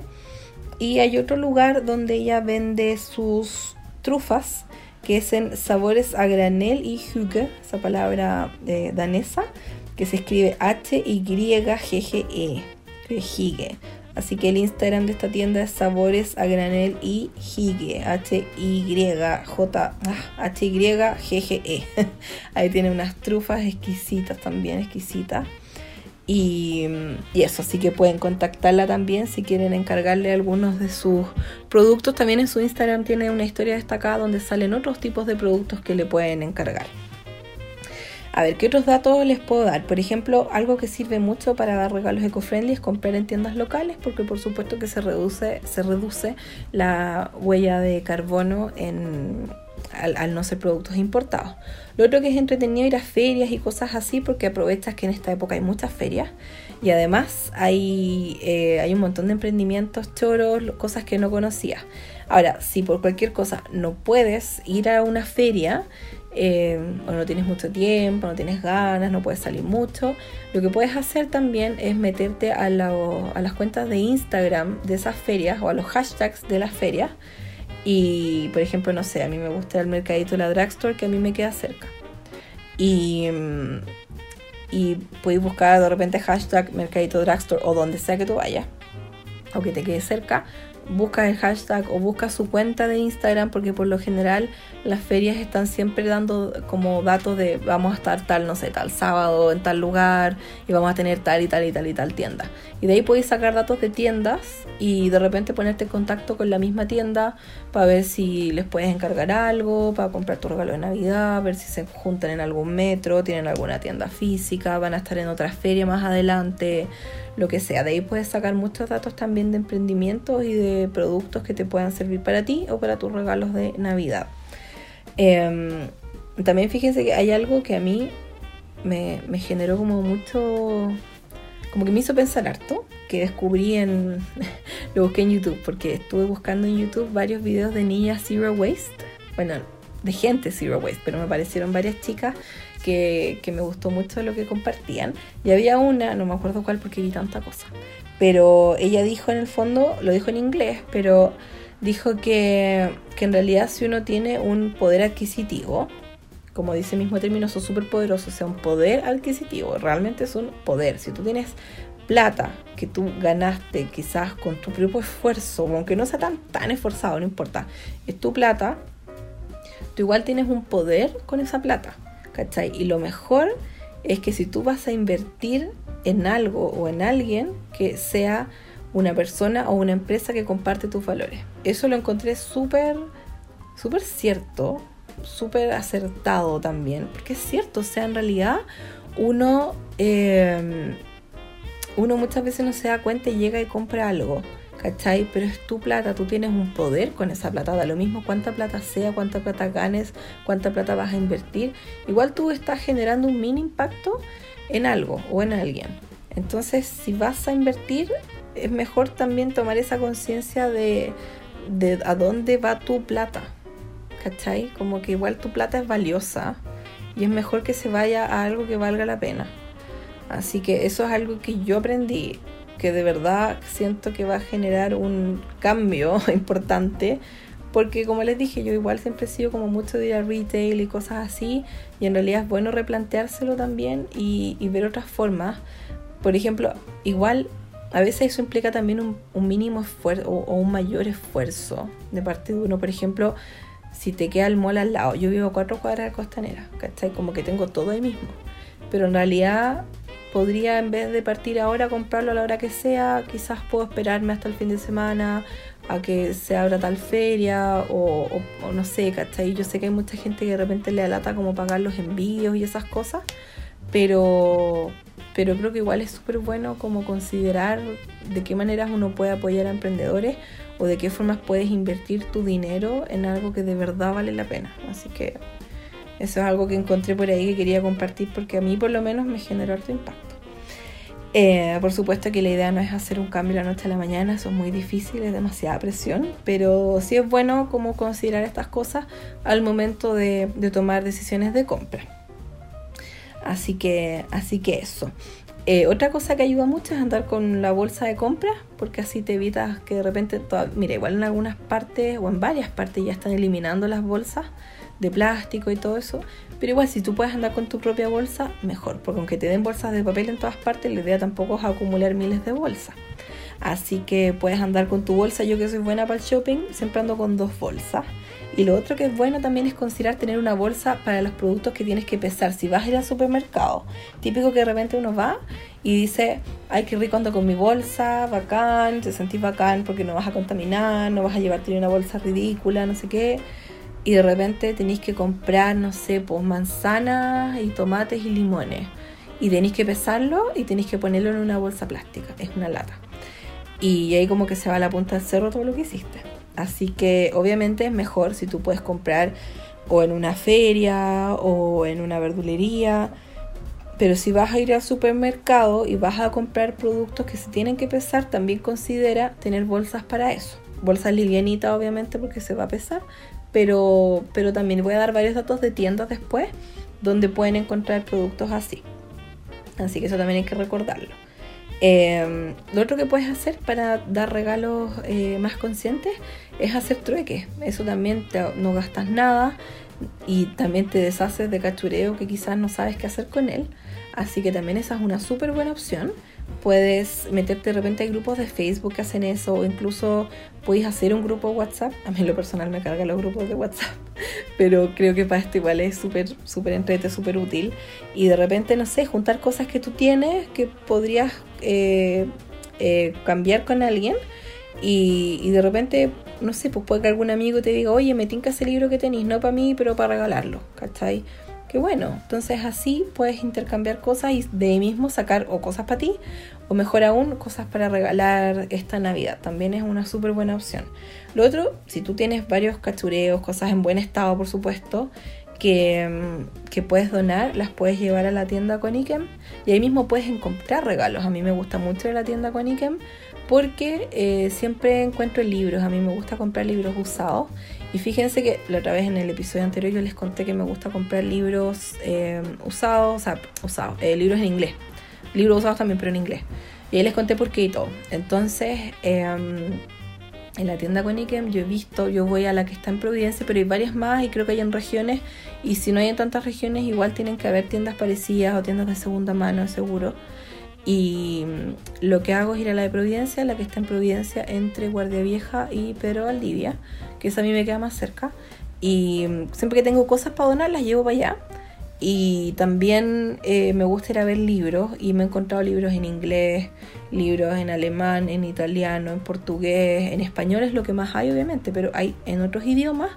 Y hay otro lugar donde ella vende sus trufas, que es en sabores a granel y hygge, esa palabra eh, danesa, que se escribe H-Y-G-G-E, Hygge. Así que el Instagram de esta tienda es sabores a granel y hygge, H-Y-J, H-Y-G-G-E. Ahí tiene unas trufas exquisitas también, exquisitas. Y, eso, así que pueden contactarla también si quieren encargarle algunos de sus productos. También en su Instagram tiene una historia destacada donde salen otros tipos de productos que le pueden encargar. A ver, ¿qué otros datos les puedo dar? Por ejemplo, algo que sirve mucho para dar regalos eco-friendly es comprar en tiendas locales, porque por supuesto que se reduce, se reduce la huella de carbono en, al, no ser productos importados. Lo otro que es entretenido ir a ferias y cosas así porque aprovechas que en esta época hay muchas ferias y además hay, eh, hay un montón de emprendimientos choros, cosas que no conocías. Ahora, si por cualquier cosa no puedes ir a una feria, eh, o no tienes mucho tiempo, no tienes ganas, no puedes salir mucho, lo que puedes hacer también es meterte a, las cuentas de Instagram de esas ferias o a los hashtags de las ferias y, por ejemplo, no sé, a mí me gusta el mercadito de la drugstore que a mí me queda cerca. Y, mm, y podéis buscar de repente hashtag mercadito drugstore o donde sea que tú vayas o que te quede cerca busca el hashtag o busca su cuenta de Instagram porque por lo general las ferias están siempre dando como datos de vamos a estar tal, no sé, tal sábado en tal lugar y vamos a tener tal y tal y tal y tal tienda. Y de ahí podéis sacar datos de tiendas y de repente ponerte en contacto con la misma tienda para ver si les puedes encargar algo, para comprar tu regalo de Navidad, ver si se juntan en algún metro, tienen alguna tienda física, van a estar en otra feria más adelante lo que sea. De ahí puedes sacar muchos datos también de emprendimientos y de productos que te puedan servir para ti o para tus regalos de Navidad. Em, también fíjense que hay algo que a mí me, generó como mucho, como que me hizo pensar harto, que descubrí en, lo busqué en YouTube, porque estuve buscando en YouTube varios videos de niñas Zero Waste, bueno, de gente Zero Waste, pero me aparecieron varias chicas que, me gustó mucho lo que compartían. Y había una, no me acuerdo cuál porque vi tanta cosa, pero ella dijo en el fondo, lo dijo en inglés, pero dijo que, que en realidad si uno tiene un poder adquisitivo, como dice el mismo término, son súper poderosos, o sea, un poder adquisitivo, realmente es un poder. Si tú tienes plata que tú ganaste quizás con tu propio esfuerzo, aunque no sea tan, tan esforzado, no importa, es tu plata, tú igual tienes un poder con esa plata. ¿Cachai? Y lo mejor es que si tú vas a invertir en algo o en alguien que sea una persona o una empresa que comparte tus valores. Eso lo encontré súper, súper cierto, súper acertado también, porque es cierto, o sea, en realidad uno, eh, uno muchas veces no se da cuenta y llega y compra algo ¿cachai? Pero es tu plata, tú tienes un poder con esa plata, da lo mismo cuánta plata sea, cuánta plata ganes, cuánta plata vas a invertir, igual tú estás generando un mini impacto en algo o en alguien. Entonces, si vas a invertir, es mejor también tomar esa conciencia de, de a dónde va tu plata, ¿cachai? Como que igual tu plata es valiosa y es mejor que se vaya a algo que valga la pena. Así que eso es algo que yo aprendí que de verdad siento que va a generar un cambio importante. Porque como les dije, yo igual siempre he sido como mucho de ir a retail y cosas así. Y en realidad es bueno replanteárselo también y, ver otras formas. Por ejemplo, igual a veces eso implica también un, mínimo esfuerzo o, un mayor esfuerzo de parte de uno. Por ejemplo, si te queda el mall al lado, yo vivo cuatro cuadras de costanera, ¿cachai? Como que tengo todo ahí mismo. Pero en realidad podría en vez de partir ahora comprarlo a la hora que sea, quizás puedo esperarme hasta el fin de semana a que se abra tal feria o, no sé, ¿cachai? Yo sé que hay mucha gente que de repente le alata como pagar los envíos y esas cosas, pero, pero creo que igual es súper bueno como considerar de qué maneras uno puede apoyar a emprendedores o de qué formas puedes invertir tu dinero en algo que de verdad vale la pena. Así que eso es algo que encontré por ahí que quería compartir porque a mí por lo menos me generó harto impacto. Eh, por supuesto que la idea no es hacer un cambio la noche a la mañana, eso es muy difícil, es demasiada presión, pero sí es bueno como considerar estas cosas al momento de, tomar decisiones de compra. Así que, así que eso. Eh, otra cosa que ayuda mucho es andar con la bolsa de compra, porque así te evitas que de repente, mira, igual en algunas partes o en varias partes ya están eliminando las bolsas de plástico y todo eso, pero igual si tú puedes andar con tu propia bolsa, mejor, porque aunque te den bolsas de papel en todas partes, la idea tampoco es acumular miles de bolsas. Así que puedes andar con tu bolsa, yo que soy buena para el shopping, siempre ando con dos bolsas. Y lo otro que es bueno también es considerar tener una bolsa para los productos que tienes que pesar. Si vas a ir al supermercado, típico que de repente uno va y dice, ay, qué rico ando con mi bolsa, bacán, te sentís bacán porque no vas a contaminar, no vas a llevarte una bolsa ridícula, no sé qué. Y de repente tenéis que comprar, no sé, pues manzanas y tomates y limones. Y tenéis que pesarlo y tenéis que ponerlo en una bolsa plástica, es una lata. Y ahí como que se va a la punta del cerro todo lo que hiciste. Así que obviamente es mejor si tú puedes comprar o en una feria o en una verdulería. Pero si vas a ir al supermercado y vas a comprar productos que se tienen que pesar, también considera tener bolsas para eso. Bolsas livianitas obviamente porque se va a pesar, pero, pero también voy a dar varios datos de tiendas después donde pueden encontrar productos así. Así que eso también hay que recordarlo. Em, lo otro que puedes hacer para dar regalos eh, más conscientes es hacer trueques. Eso también no gastas nada y también te deshaces de cachureo que quizás no sabes qué hacer con él. Así que también esa es una súper buena opción. Puedes meterte de repente a grupos de Facebook que hacen eso o incluso puedes hacer un grupo WhatsApp. A mí lo personal me cargan los grupos de WhatsApp, pero creo que para esto igual es súper, súper entrete, súper útil. Y de repente, no sé, juntar cosas que tú tienes que podrías eh, eh, cambiar con alguien y, y, de repente, no sé, pues puede que algún amigo te diga, oye, me tinca ese libro que tenéis, no para mí, pero para regalarlo, ¿cachai? Que bueno, entonces así puedes intercambiar cosas y de ahí mismo sacar o cosas para ti o mejor aún cosas para regalar esta Navidad. También es una súper buena opción. Lo otro, si tú tienes varios cachureos, cosas en buen estado por supuesto, que, mm, que, puedes donar, las puedes llevar a la tienda con Ikem y ahí mismo puedes encontrar regalos. A mí me gusta mucho la tienda con Ikem porque eh, siempre encuentro libros. A mí me gusta comprar libros usados y fíjense que la otra vez en el episodio anterior yo les conté que me gusta comprar libros eh, usados, o sea, usados, eh, libros en inglés. Libros usados también, pero en inglés. Y ahí les conté por qué y todo. Entonces, em, en la tienda Conikem yo he visto, yo voy a la que está en Providencia, pero hay varias más y creo que hay en regiones. Y si no hay en tantas regiones, igual tienen que haber tiendas parecidas o tiendas de segunda mano, seguro. Y mm, lo que hago es ir a la de Providencia, la que está en Providencia entre Guardia Vieja y Pedro Valdivia, que esa a mí me queda más cerca. Y mm, siempre que tengo cosas para donar, las llevo para allá. Y también eh, me gusta ir a ver libros y me he encontrado libros en inglés, libros en alemán, en italiano, en portugués, en español es lo que más hay obviamente, pero hay en otros idiomas,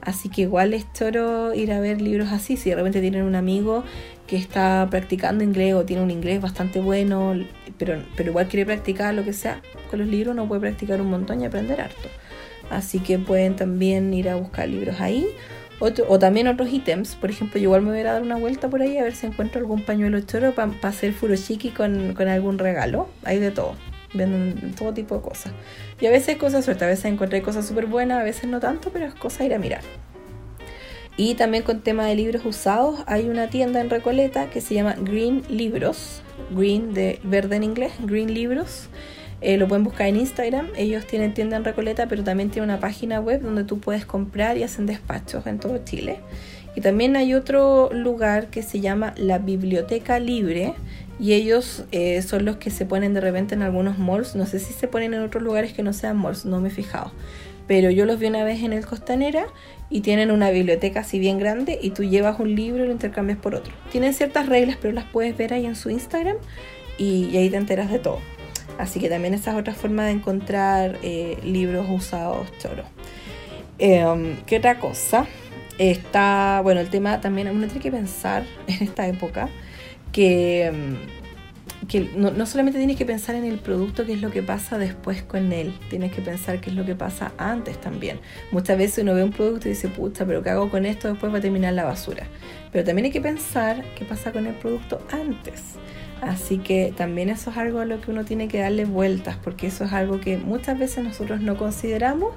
así que igual es choro ir a ver libros así, si de repente tienen un amigo que está practicando inglés o tiene un inglés bastante bueno, pero, pero igual quiere practicar lo que sea, con los libros no puede practicar un montón y aprender harto. Así que pueden también ir a buscar libros ahí o también otros ítems, por ejemplo, yo igual me voy a dar una vuelta por ahí a ver si encuentro algún pañuelo choro para hacer furoshiki con, con algún regalo. Hay de todo, venden todo tipo de cosas. Y a veces cosas suerte, a veces encontré cosas súper buenas, a veces no tanto, pero es cosa ir a mirar. Y también con tema de libros usados, hay una tienda en Recoleta que se llama Green Libros, Green de verde en inglés, Green Libros eh, lo pueden buscar en Instagram. Ellos tienen tienda en Recoleta, pero también tienen una página web donde tú puedes comprar y hacen despachos en todo Chile. Y también hay otro lugar que se llama la Biblioteca Libre y ellos eh, son los que se ponen de repente en algunos malls. No sé si se ponen en otros lugares que no sean malls, no me he fijado. Pero yo los vi una vez en el Costanera y tienen una biblioteca así bien grande y tú llevas un libro y lo intercambias por otro. Tienen ciertas reglas, pero las puedes ver ahí en su Instagram y ahí te enteras de todo. Así que también esa es otra forma de encontrar eh, libros usados choros. Em, ¿Qué otra cosa? Está, bueno, el tema también, uno tiene que pensar en esta época que, em, que no, no, solamente tienes que pensar en el producto, qué es lo que pasa después con él, tienes que pensar qué es lo que pasa antes también. Muchas veces uno ve un producto y dice, pucha, pero ¿qué hago con esto? Después va a terminar la basura. Pero también hay que pensar qué pasa con el producto antes. Así que también eso es algo a lo que uno tiene que darle vueltas, porque eso es algo que muchas veces nosotros no consideramos,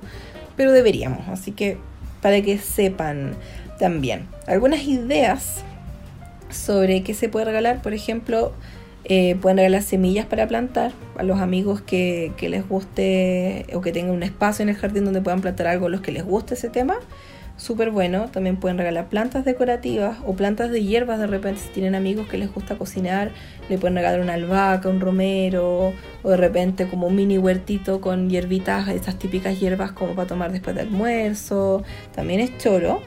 pero deberíamos. Así que para que sepan también algunas ideas sobre qué se puede regalar. Por ejemplo, eh, pueden regalar semillas para plantar a los amigos que, les guste o que tengan un espacio en el jardín donde puedan plantar algo, los que les guste ese tema. Súper bueno. También pueden regalar plantas decorativas o plantas de hierbas. De repente, si tienen amigos que les gusta cocinar, le pueden regalar una albahaca, un romero o de repente como un mini huertito con hierbitas, esas típicas hierbas como para tomar después del almuerzo. También es choro.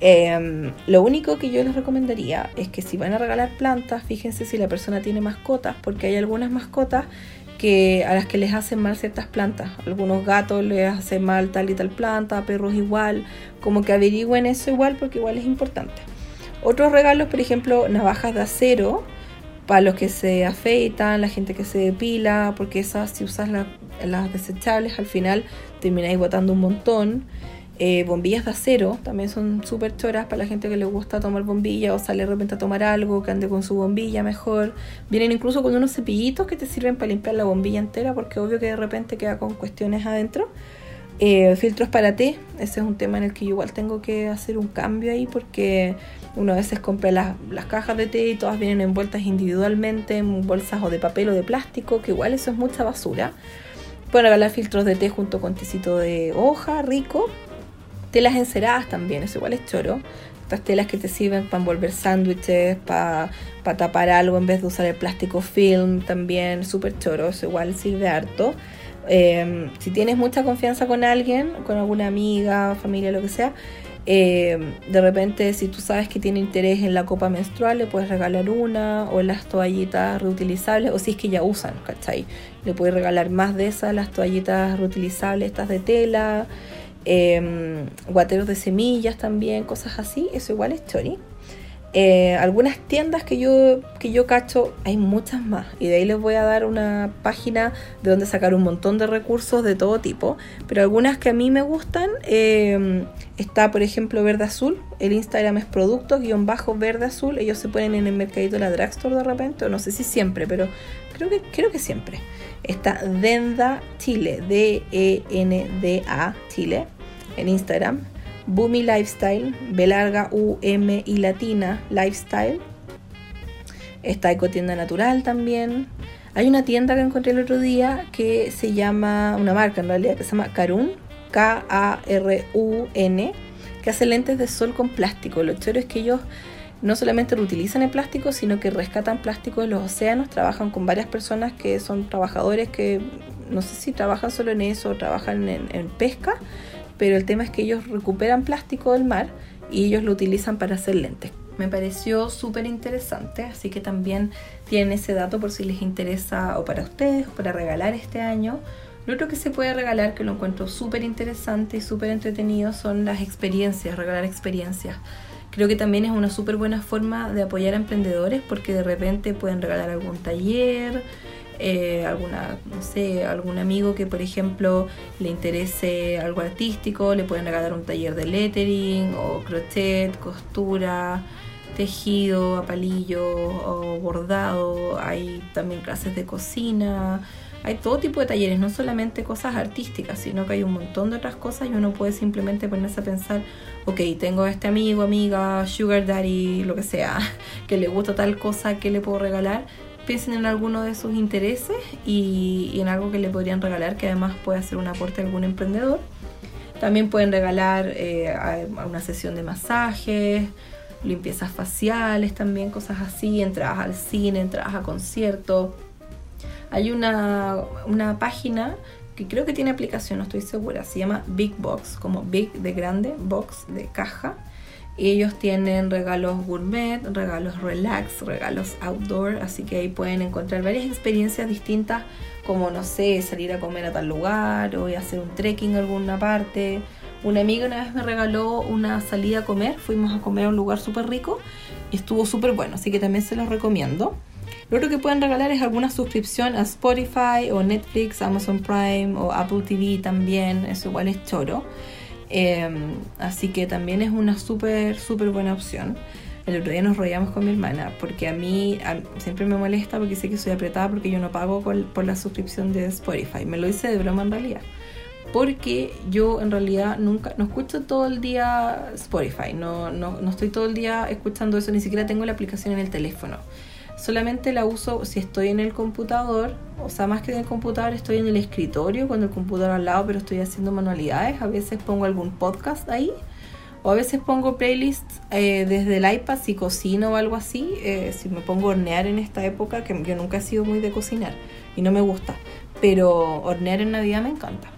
Em, lo único que yo les recomendaría es que si van a regalar plantas, fíjense si la persona tiene mascotas, porque hay algunas mascotas que a las que les hacen mal ciertas plantas. Algunos gatos les hacen mal tal y tal planta, perros igual, como que averigüen eso igual porque igual es importante. Otros regalos, por ejemplo, navajas de acero para los que se afeitan, la gente que se depila, porque esas si usas las desechables al final termináis botando un montón. Eh, bombillas de acero también son súper choras para la gente que le gusta tomar bombilla o sale de repente a tomar algo, que ande con su bombilla mejor. Vienen incluso con unos cepillitos que te sirven para limpiar la bombilla entera porque obvio que de repente queda con cuestiones adentro. Eh, filtros para té, ese es un tema en el que yo igual tengo que hacer un cambio ahí porque uno a veces compra las, las cajas de té y todas vienen envueltas individualmente en bolsas o de papel o de plástico, que igual eso es mucha basura. Pueden regalar filtros de té junto con tecito de hoja rico Telas enceradas también, eso igual es choro. Estas telas que te sirven para envolver sándwiches, para tapar algo en vez de usar el plástico film, también súper choro, eso igual sirve harto. Em, si tienes mucha confianza con alguien, con alguna amiga, familia, lo que sea, em, de repente si tú sabes que tiene interés en la copa menstrual, le puedes regalar una o las toallitas reutilizables, o si es que ya usan, ¿cachai? Le puedes regalar más de esas, las toallitas reutilizables, estas de tela. Em, guateros de semillas también, cosas así, eso igual es chori. Eh, algunas tiendas que yo, que yo cacho, hay muchas más. Y de ahí les voy a dar una página de donde sacar un montón de recursos de todo tipo. Pero algunas que a mí me gustan, em, está por ejemplo Verde Azul. El Instagram es productos-verde azul. Ellos se ponen en el mercadito de la drugstore de repente, no sé si siempre, pero creo que, creo que siempre. Está Denda Chile, D-E-N-D-A Chile en Instagram. Boomy Lifestyle, B larga U M y latina Lifestyle. Está Ecotienda Natural también. Hay una tienda que encontré el otro día que se llama, una marca en realidad, que se llama Karun, K-A-R-U-N, que hace lentes de sol con plástico. Lo chévere es que ellos no solamente reutilizan el plástico, sino que rescatan plástico de los océanos, trabajan con varias personas que son trabajadores que no sé si trabajan solo en eso o trabajan en pesca, pero el tema es que ellos recuperan plástico del mar y ellos lo utilizan para hacer lentes. Me pareció súper interesante, así que también tienen ese dato por si les interesa o para ustedes o para regalar este año. Lo otro que se puede regalar, que lo encuentro súper interesante y súper entretenido, son las experiencias, regalar experiencias. Creo que también es una súper buena forma de apoyar a emprendedores porque de repente pueden regalar algún taller, eh, alguna, no sé, algún amigo que por ejemplo le interese algo artístico, le pueden regalar un taller de lettering o crochet, costura, tejido a palillo o bordado, hay también clases de cocina, hay todo tipo de talleres, no solamente cosas artísticas, sino que hay un montón de otras cosas y uno puede simplemente ponerse a pensar, ok, tengo a este amigo, amiga, sugar daddy, lo que sea, que le gusta tal cosa, que le puedo regalar? Piensen en alguno de sus intereses y, en algo que le podrían regalar, que además puede hacer un aporte a algún emprendedor. También pueden regalar eh, una sesión de masajes, limpiezas faciales también, cosas así, entradas al cine, entradas a conciertos. Hay una, una página que creo que tiene aplicación, no estoy segura, se llama Big Box, como Big de grande, Box de caja ellos tienen regalos gourmet, regalos relax, regalos outdoor, así que ahí pueden encontrar varias experiencias distintas, como no sé, salir a comer a tal lugar o hacer un trekking a alguna parte. Una amiga una vez me regaló una salida a comer, fuimos a comer a un lugar súper rico y estuvo súper bueno, así que también se los recomiendo. Lo otro que pueden regalar es alguna suscripción a Spotify o Netflix, Amazon Prime o Apple TV también, eso igual es choro. Em, así que también es una súper, súper buena opción. El otro día nos rodeamos con mi hermana porque a mí siempre me molesta porque sé que soy apretada porque yo no pago por, la suscripción de Spotify. Me lo hice de broma en realidad. porque yo en realidad nunca, no escucho todo el día Spotify, no, no, no estoy todo el día escuchando eso, ni siquiera tengo la aplicación en el teléfono. Solamente la uso si estoy en el computador, o sea, más que en el computador, estoy en el escritorio con el computador al lado, pero estoy haciendo manualidades. A veces pongo algún podcast ahí, o a veces pongo playlists eh, desde el iPad si cocino o algo así. Eh, si me pongo a hornear en esta época, que yo nunca he sido muy de cocinar y no me gusta, pero hornear en Navidad me encanta.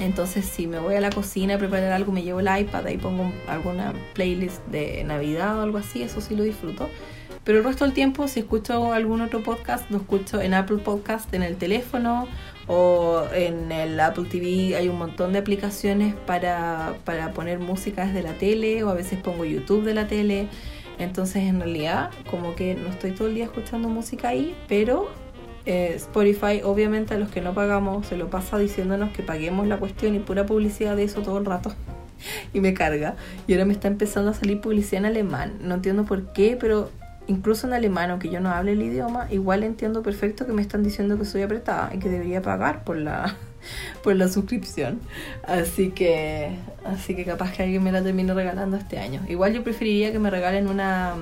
Entonces, si me voy a la cocina a preparar algo, me llevo el iPad, ahí pongo alguna playlist de Navidad o algo así, eso sí lo disfruto. Pero el resto del tiempo, si escucho algún otro podcast, lo escucho en Apple Podcast, en el teléfono o en el Apple TV. Hay un montón de aplicaciones para, para poner música desde la tele o a veces pongo YouTube de la tele. Entonces, en realidad, como que no estoy todo el día escuchando música ahí, pero eh, Spotify, obviamente a los que no pagamos, se lo pasa diciéndonos que paguemos la cuestión y pura publicidad de eso todo el rato. y me carga. Y ahora me está empezando a salir publicidad en alemán. No entiendo por qué, pero incluso en alemán, aunque yo no hable el idioma, igual entiendo perfecto que me están diciendo que soy apretada y que debería pagar por la por la suscripción. Así que así que capaz que alguien me la termine regalando este año. Igual yo preferiría que me regalen una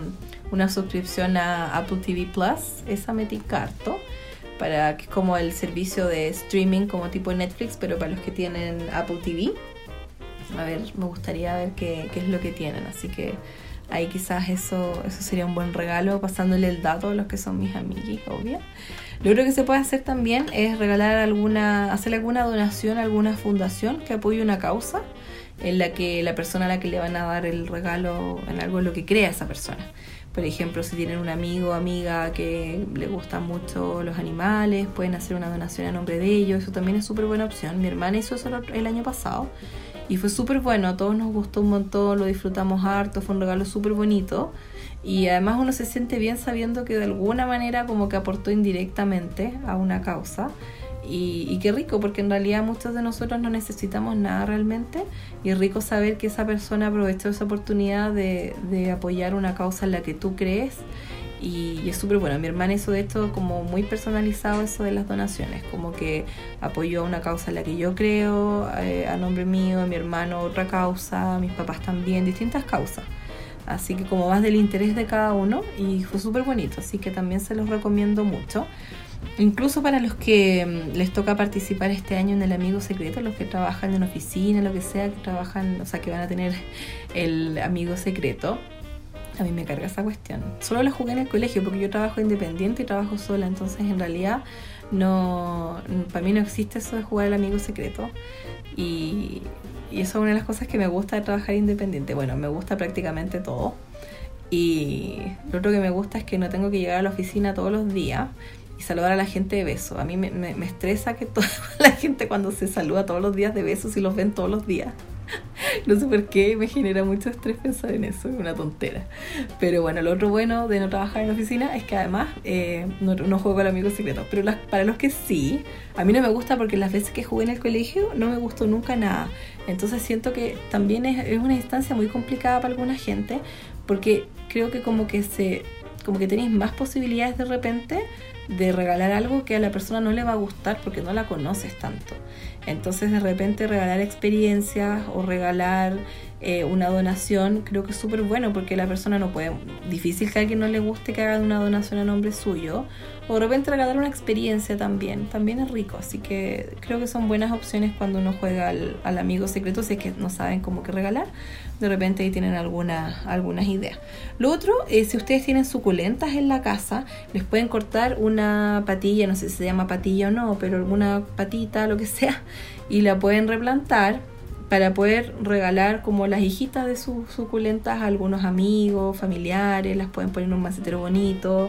una suscripción a Apple TV Plus, esa me carto para que es como el servicio de streaming como tipo Netflix, pero para los que tienen Apple TV. A ver, me gustaría ver qué, qué es lo que tienen, así que ahí quizás eso, eso sería un buen regalo, pasándole el dato a los que son mis amigos, obvio. Lo otro que se puede hacer también es regalar alguna, hacer alguna donación a alguna fundación que apoye una causa en la que la persona a la que le van a dar el regalo en algo es lo que crea esa persona. Por ejemplo, si tienen un amigo o amiga que le gustan mucho los animales, pueden hacer una donación a nombre de ellos. Eso también es súper buena opción. Mi hermana hizo eso el año pasado y fue súper bueno. A todos nos gustó un montón, lo disfrutamos harto, fue un regalo súper bonito. Y además uno se siente bien sabiendo que de alguna manera como que aportó indirectamente a una causa. Y, qué rico, porque en realidad muchos de nosotros no necesitamos nada realmente y rico saber que esa persona aprovechó esa oportunidad de, apoyar una causa en la que tú crees y, es súper bueno. Mi hermana hizo de esto como muy personalizado eso de las donaciones, como que apoyó una causa en la que yo creo, eh, a nombre mío, mi hermano otra causa, mis papás también, distintas causas. Así que como más del interés de cada uno y fue súper bonito, así que también se los recomiendo mucho. Incluso para los que mm, les toca participar este año en el amigo secreto, los que trabajan en oficina, lo que sea, que trabajan, o sea, que van a tener el amigo secreto. A mí me carga esa cuestión. Solo la jugué en el colegio porque yo trabajo independiente y trabajo sola, entonces en realidad no, para mí no existe eso de jugar el amigo secreto. Y, y eso es una de las cosas que me gusta de trabajar independiente. Bueno, me gusta prácticamente todo. Y lo otro que me gusta es que no tengo que llegar a la oficina todos los días saludar a la gente de beso. A mí me, me, estresa que toda la gente cuando se saluda todos los días de besos y los ven todos los días. No sé por qué me genera mucho estrés pensar en eso, es una tontera. Pero bueno, lo otro bueno de no trabajar en la oficina es que además eh, no, no, juego con amigos secretos. Pero las, para los que sí, a mí no me gusta porque las veces que jugué en el colegio no me gustó nunca nada. Entonces siento que también es, es una instancia muy complicada para alguna gente porque creo que como que se como que tenéis más posibilidades de repente de regalar algo que a la persona no le va a gustar porque no la conoces tanto. Entonces de repente regalar experiencias o regalar eh, una donación creo que es súper bueno porque la persona no puede, difícil que a alguien no le guste que haga una donación a nombre suyo o de repente regalar una experiencia también, también es rico, así que creo que son buenas opciones cuando uno juega al, al amigo secreto si es que no saben cómo que regalar, de repente ahí tienen algunas algunas ideas. Lo otro, es si ustedes tienen suculentas en la casa, les pueden cortar una patilla, no sé si se llama patilla o no, pero alguna patita, lo que sea, y la pueden replantar para poder regalar como las hijitas de sus suculentas a algunos amigos, familiares, las pueden poner en un macetero bonito.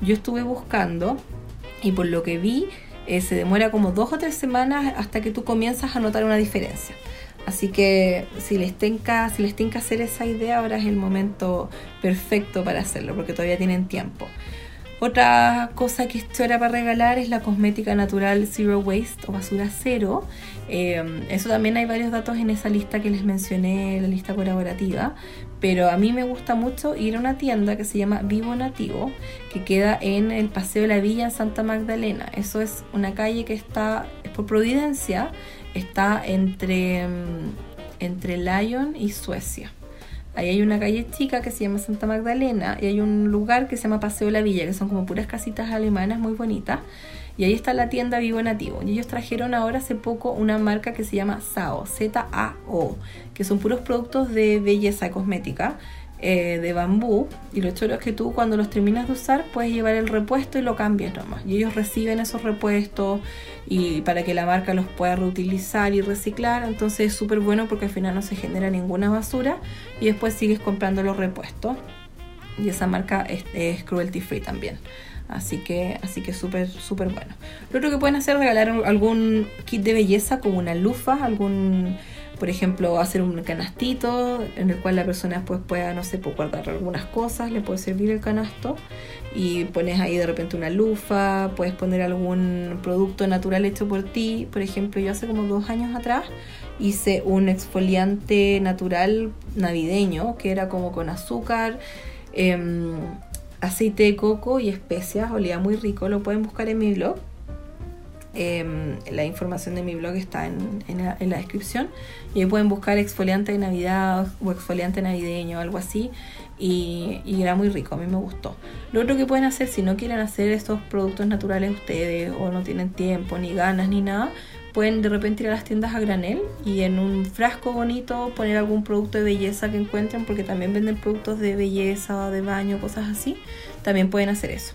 Yo estuve buscando y por lo que vi eh, se demora como dos o tres semanas hasta que tú comienzas a notar una diferencia. Así que si les tenga, si les hacer esa idea, ahora es el momento perfecto para hacerlo, porque todavía tienen tiempo. Otra cosa que es chora para regalar es la cosmética natural Zero Waste o basura cero. Eh, eso también hay varios datos en esa lista que les mencioné, la lista colaborativa. Pero a mí me gusta mucho ir a una tienda que se llama Vivo Nativo, que queda en el Paseo de la Villa en Santa Magdalena. Eso es una calle que está por Providencia está entre, mm, entre Lyon y Suecia. Ahí hay una calle chica que se llama Santa Magdalena y hay un lugar que se llama Paseo La Villa, que son como puras casitas alemanas muy bonitas. Y ahí está la tienda Vivo Nativo. Y ellos trajeron ahora hace poco una marca que se llama SAO, Z-A-O, que son puros productos de belleza cosmética eh, de bambú. Y lo chulo es que tú cuando los terminas de usar puedes llevar el repuesto y lo cambias nomás. Y ellos reciben esos repuestos y para que la marca los pueda reutilizar y reciclar. Entonces es súper bueno porque al final no se genera ninguna basura y después sigues comprando los repuestos. Y esa marca es, cruelty free también Así que, así que súper, súper bueno. Lo otro que pueden hacer es regalar algún kit de belleza como una lufa, algún por ejemplo, hacer un canastito en el cual la persona después pueda, no sé, puede guardar algunas cosas, le puede servir el canasto y pones ahí de repente una lufa, puedes poner algún producto natural hecho por ti. Por ejemplo, yo hace como dos años atrás hice un exfoliante natural navideño que era como con azúcar. Em, aceite de coco y especias, olía muy rico, lo pueden buscar en mi blog. Em, la información de mi blog está en, la, descripción. Y ahí pueden buscar exfoliante de Navidad o exfoliante navideño o algo así. Y, era muy rico, a mí me gustó. Lo otro que pueden hacer si no quieren hacer estos productos naturales ustedes o no tienen tiempo ni ganas ni nada, pueden de repente ir a las tiendas a granel y en un frasco bonito poner algún producto de belleza que encuentren porque también venden productos de belleza, de baño, cosas así, también pueden hacer eso.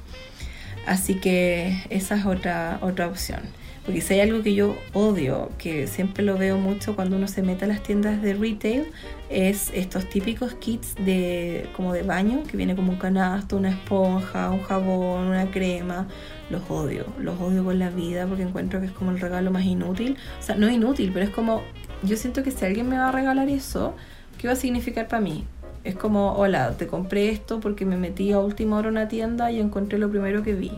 Así que esa es otra, otra opción. Porque si hay algo que yo odio, que siempre lo veo mucho cuando uno se mete a las tiendas de retail, es estos típicos kits de como de baño, que viene como un canasto, una esponja, un jabón, una crema. Los odio, los odio con la vida porque encuentro que es como el regalo más inútil. O sea, no es inútil, pero es como, yo siento que si alguien me va a regalar eso, ¿qué va a significar para mí? Es como, hola, te compré esto porque me metí a última hora en una tienda y encontré lo primero que vi.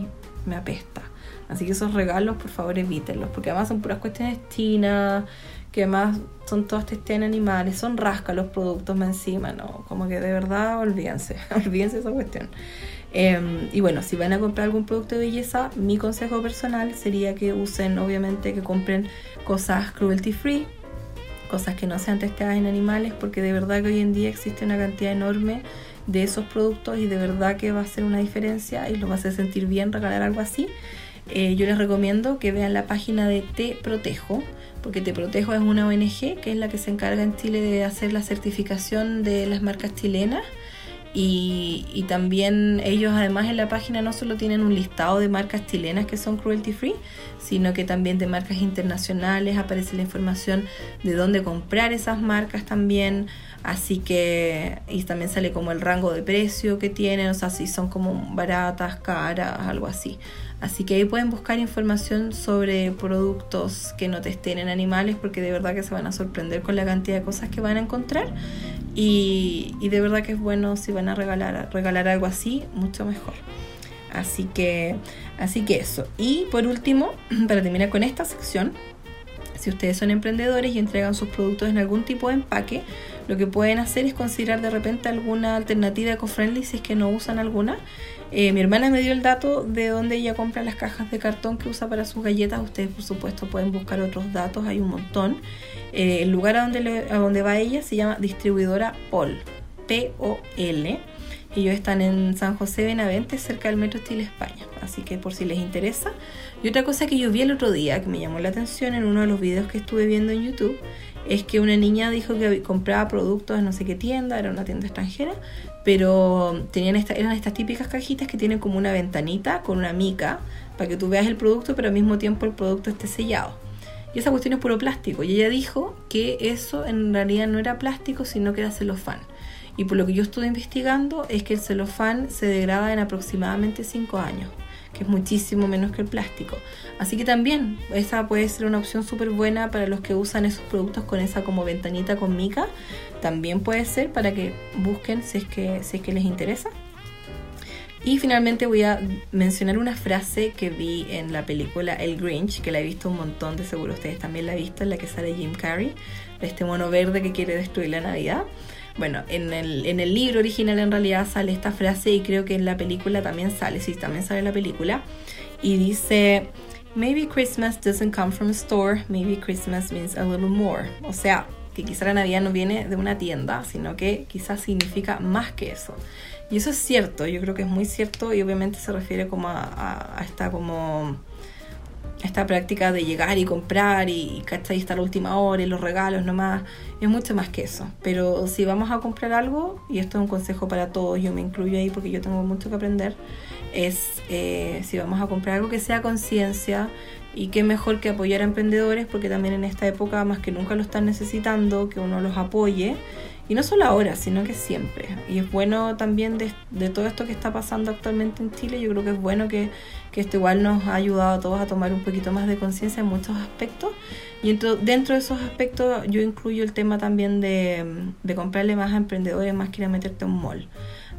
Me apesta. Así que esos regalos, por favor, evítenlos, porque además son puras cuestiones chinas, que además son todas testean animales, son rasca los productos más encima, ¿no? Como que de verdad, olvídense, olvídense esa cuestión. Em, y bueno, si van a comprar algún producto de belleza, mi consejo personal sería que usen, obviamente, que compren cosas cruelty free, cosas que no sean testeadas en animales, porque de verdad que hoy en día existe una cantidad enorme de esos productos y de verdad que va a hacer una diferencia y los va a hacer sentir bien regalar algo así. Eh, yo les recomiendo que vean la página de Te Protejo, porque Te Protejo es una ONG que es la que se encarga en Chile de hacer la certificación de las marcas chilenas y, también ellos además en la página no solo tienen un listado de marcas chilenas que son cruelty free, sino que también de marcas internacionales aparece la información de dónde comprar esas marcas también, así que y también sale como el rango de precio que tienen, o sea, si son como baratas, caras, algo así. Así que ahí pueden buscar información sobre productos que no testen en animales porque de verdad que se van a sorprender con la cantidad de cosas que van a encontrar y, de verdad que es bueno si van a regalar, regalar algo así, mucho mejor. Así que, así que eso. Y por último, para terminar con esta sección, si ustedes son emprendedores y entregan sus productos en algún tipo de empaque, lo que pueden hacer es considerar de repente alguna alternativa eco-friendly si es que no usan alguna. Eh, mi hermana me dio el dato de dónde ella compra las cajas de cartón que usa para sus galletas. Ustedes, por supuesto, pueden buscar otros datos, hay un montón. Eh, el lugar a donde, a donde va ella se llama Distribuidora POL, P-O-L. Ellos están en San José Benavente, cerca del Metro Estilo España. Así que por si les interesa. Y otra cosa que yo vi el otro día, que me llamó la atención en uno de los videos que estuve viendo en YouTube, es que una niña dijo que compraba productos en no sé qué tienda, era una tienda extranjera, pero tenían esta, eran estas típicas cajitas que tienen como una ventanita con una mica para que tú veas el producto, pero al mismo tiempo el producto esté sellado. Y esa cuestión es puro plástico. Y ella dijo que eso en realidad no era plástico, sino que era celofán. Y por lo que yo estuve investigando es que el celofán se degrada en aproximadamente 5 años, que es muchísimo menos que el plástico. Así que también esa puede ser una opción súper buena para los que usan esos productos con esa como ventanita con mica. También puede ser para que busquen si es que, si es que les interesa. Y finalmente voy a mencionar una frase que vi en la película El Grinch, que la he visto un montón, de seguro ustedes también la han visto, en la que sale Jim Carrey, de este mono verde que quiere destruir la Navidad. Bueno, en el, en el libro original en realidad sale esta frase y creo que en la película también sale, sí, también sale en la película. Y dice, maybe Christmas doesn't come from a store, maybe Christmas means a little more. O sea, que quizá la Navidad no viene de una tienda, sino que quizás significa más que eso. Y eso es cierto, yo creo que es muy cierto y obviamente se refiere como a, a esta como esta práctica de llegar y comprar y, ¿cachai? estar la última hora y los regalos nomás, es mucho más que eso. Pero si vamos a comprar algo, y esto es un consejo para todos, yo me incluyo ahí porque yo tengo mucho que aprender, es eh, si vamos a comprar algo que sea conciencia y qué mejor que apoyar a emprendedores porque también en esta época más que nunca lo están necesitando, que uno los apoye y no solo ahora, sino que siempre. Y es bueno también de, de, todo esto que está pasando actualmente en Chile, yo creo que es bueno que, que, esto igual nos ha ayudado a todos a tomar un poquito más de conciencia en muchos aspectos. Y dentro, dentro de esos aspectos yo incluyo el tema también de, de comprarle más a emprendedores más que ir a meterte a un mall.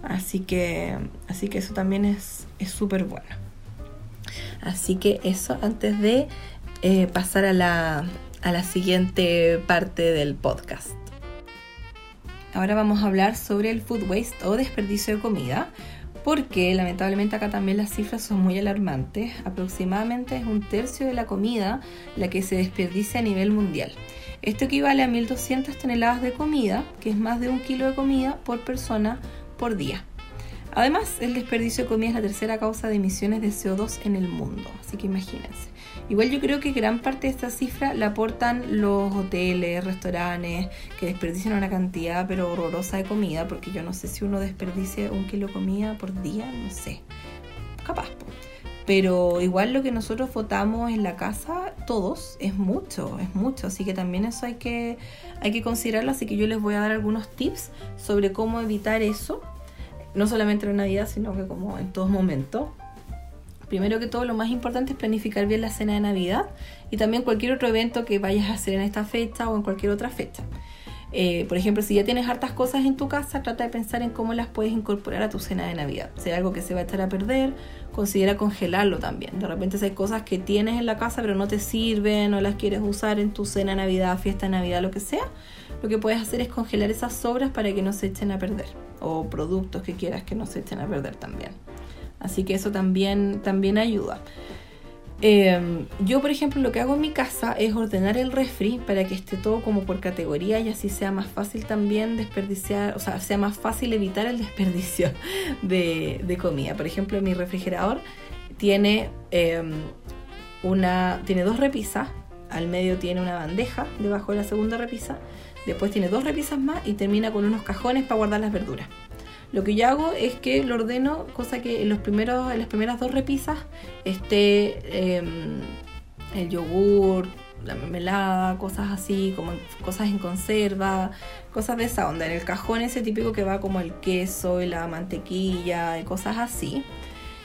Así que, así que eso también es súper bueno. Así que eso antes de eh, pasar a la, a la siguiente parte del podcast. Ahora vamos a hablar sobre el food waste o desperdicio de comida, porque lamentablemente acá también las cifras son muy alarmantes. Aproximadamente es un tercio de la comida la que se desperdicia a nivel mundial. Esto equivale a 1.200 toneladas de comida, que es más de un kilo de comida por persona por día. Además, el desperdicio de comida es la tercera causa de emisiones de CO2 en el mundo, así que imagínense. Igual yo creo que gran parte de esta cifra la aportan los hoteles, restaurantes, que desperdician una cantidad pero horrorosa de comida, porque yo no sé si uno desperdicia un kilo de comida por día, no sé, capaz. Pero igual lo que nosotros votamos en la casa, todos, es mucho, es mucho. Así que también eso hay que, hay que considerarlo. Así que yo les voy a dar algunos tips sobre cómo evitar eso. No solamente en Navidad, sino que como en todos momentos. Primero que todo, lo más importante es planificar bien la cena de Navidad y también cualquier otro evento que vayas a hacer en esta fecha o en cualquier otra fecha. Eh, por ejemplo, si ya tienes hartas cosas en tu casa, trata de pensar en cómo las puedes incorporar a tu cena de Navidad. Si hay algo que se va a echar a perder, considera congelarlo también. De repente si hay cosas que tienes en la casa pero no te sirven, no las quieres usar en tu cena de Navidad, fiesta de Navidad, lo que sea, lo que puedes hacer es congelar esas sobras para que no se echen a perder. O productos que quieras que no se echen a perder también. Así que eso también, también ayuda. Em, yo, por ejemplo, lo que hago en mi casa es ordenar el refri para que esté todo como por categoría y así sea más fácil también desperdiciar, o sea, sea más fácil evitar el desperdicio de, comida. Por ejemplo, mi refrigerador tiene, em, una, tiene dos repisas, al medio tiene una bandeja debajo de la segunda repisa, después tiene dos repisas más y termina con unos cajones para guardar las verduras. Lo que yo hago es que lo ordeno, cosa que en, los primeros, en las primeras dos repisas esté em, el yogur, la mermelada, cosas así, como cosas en conserva, cosas de esa onda. En el cajón ese típico que va como el queso y la mantequilla y cosas así.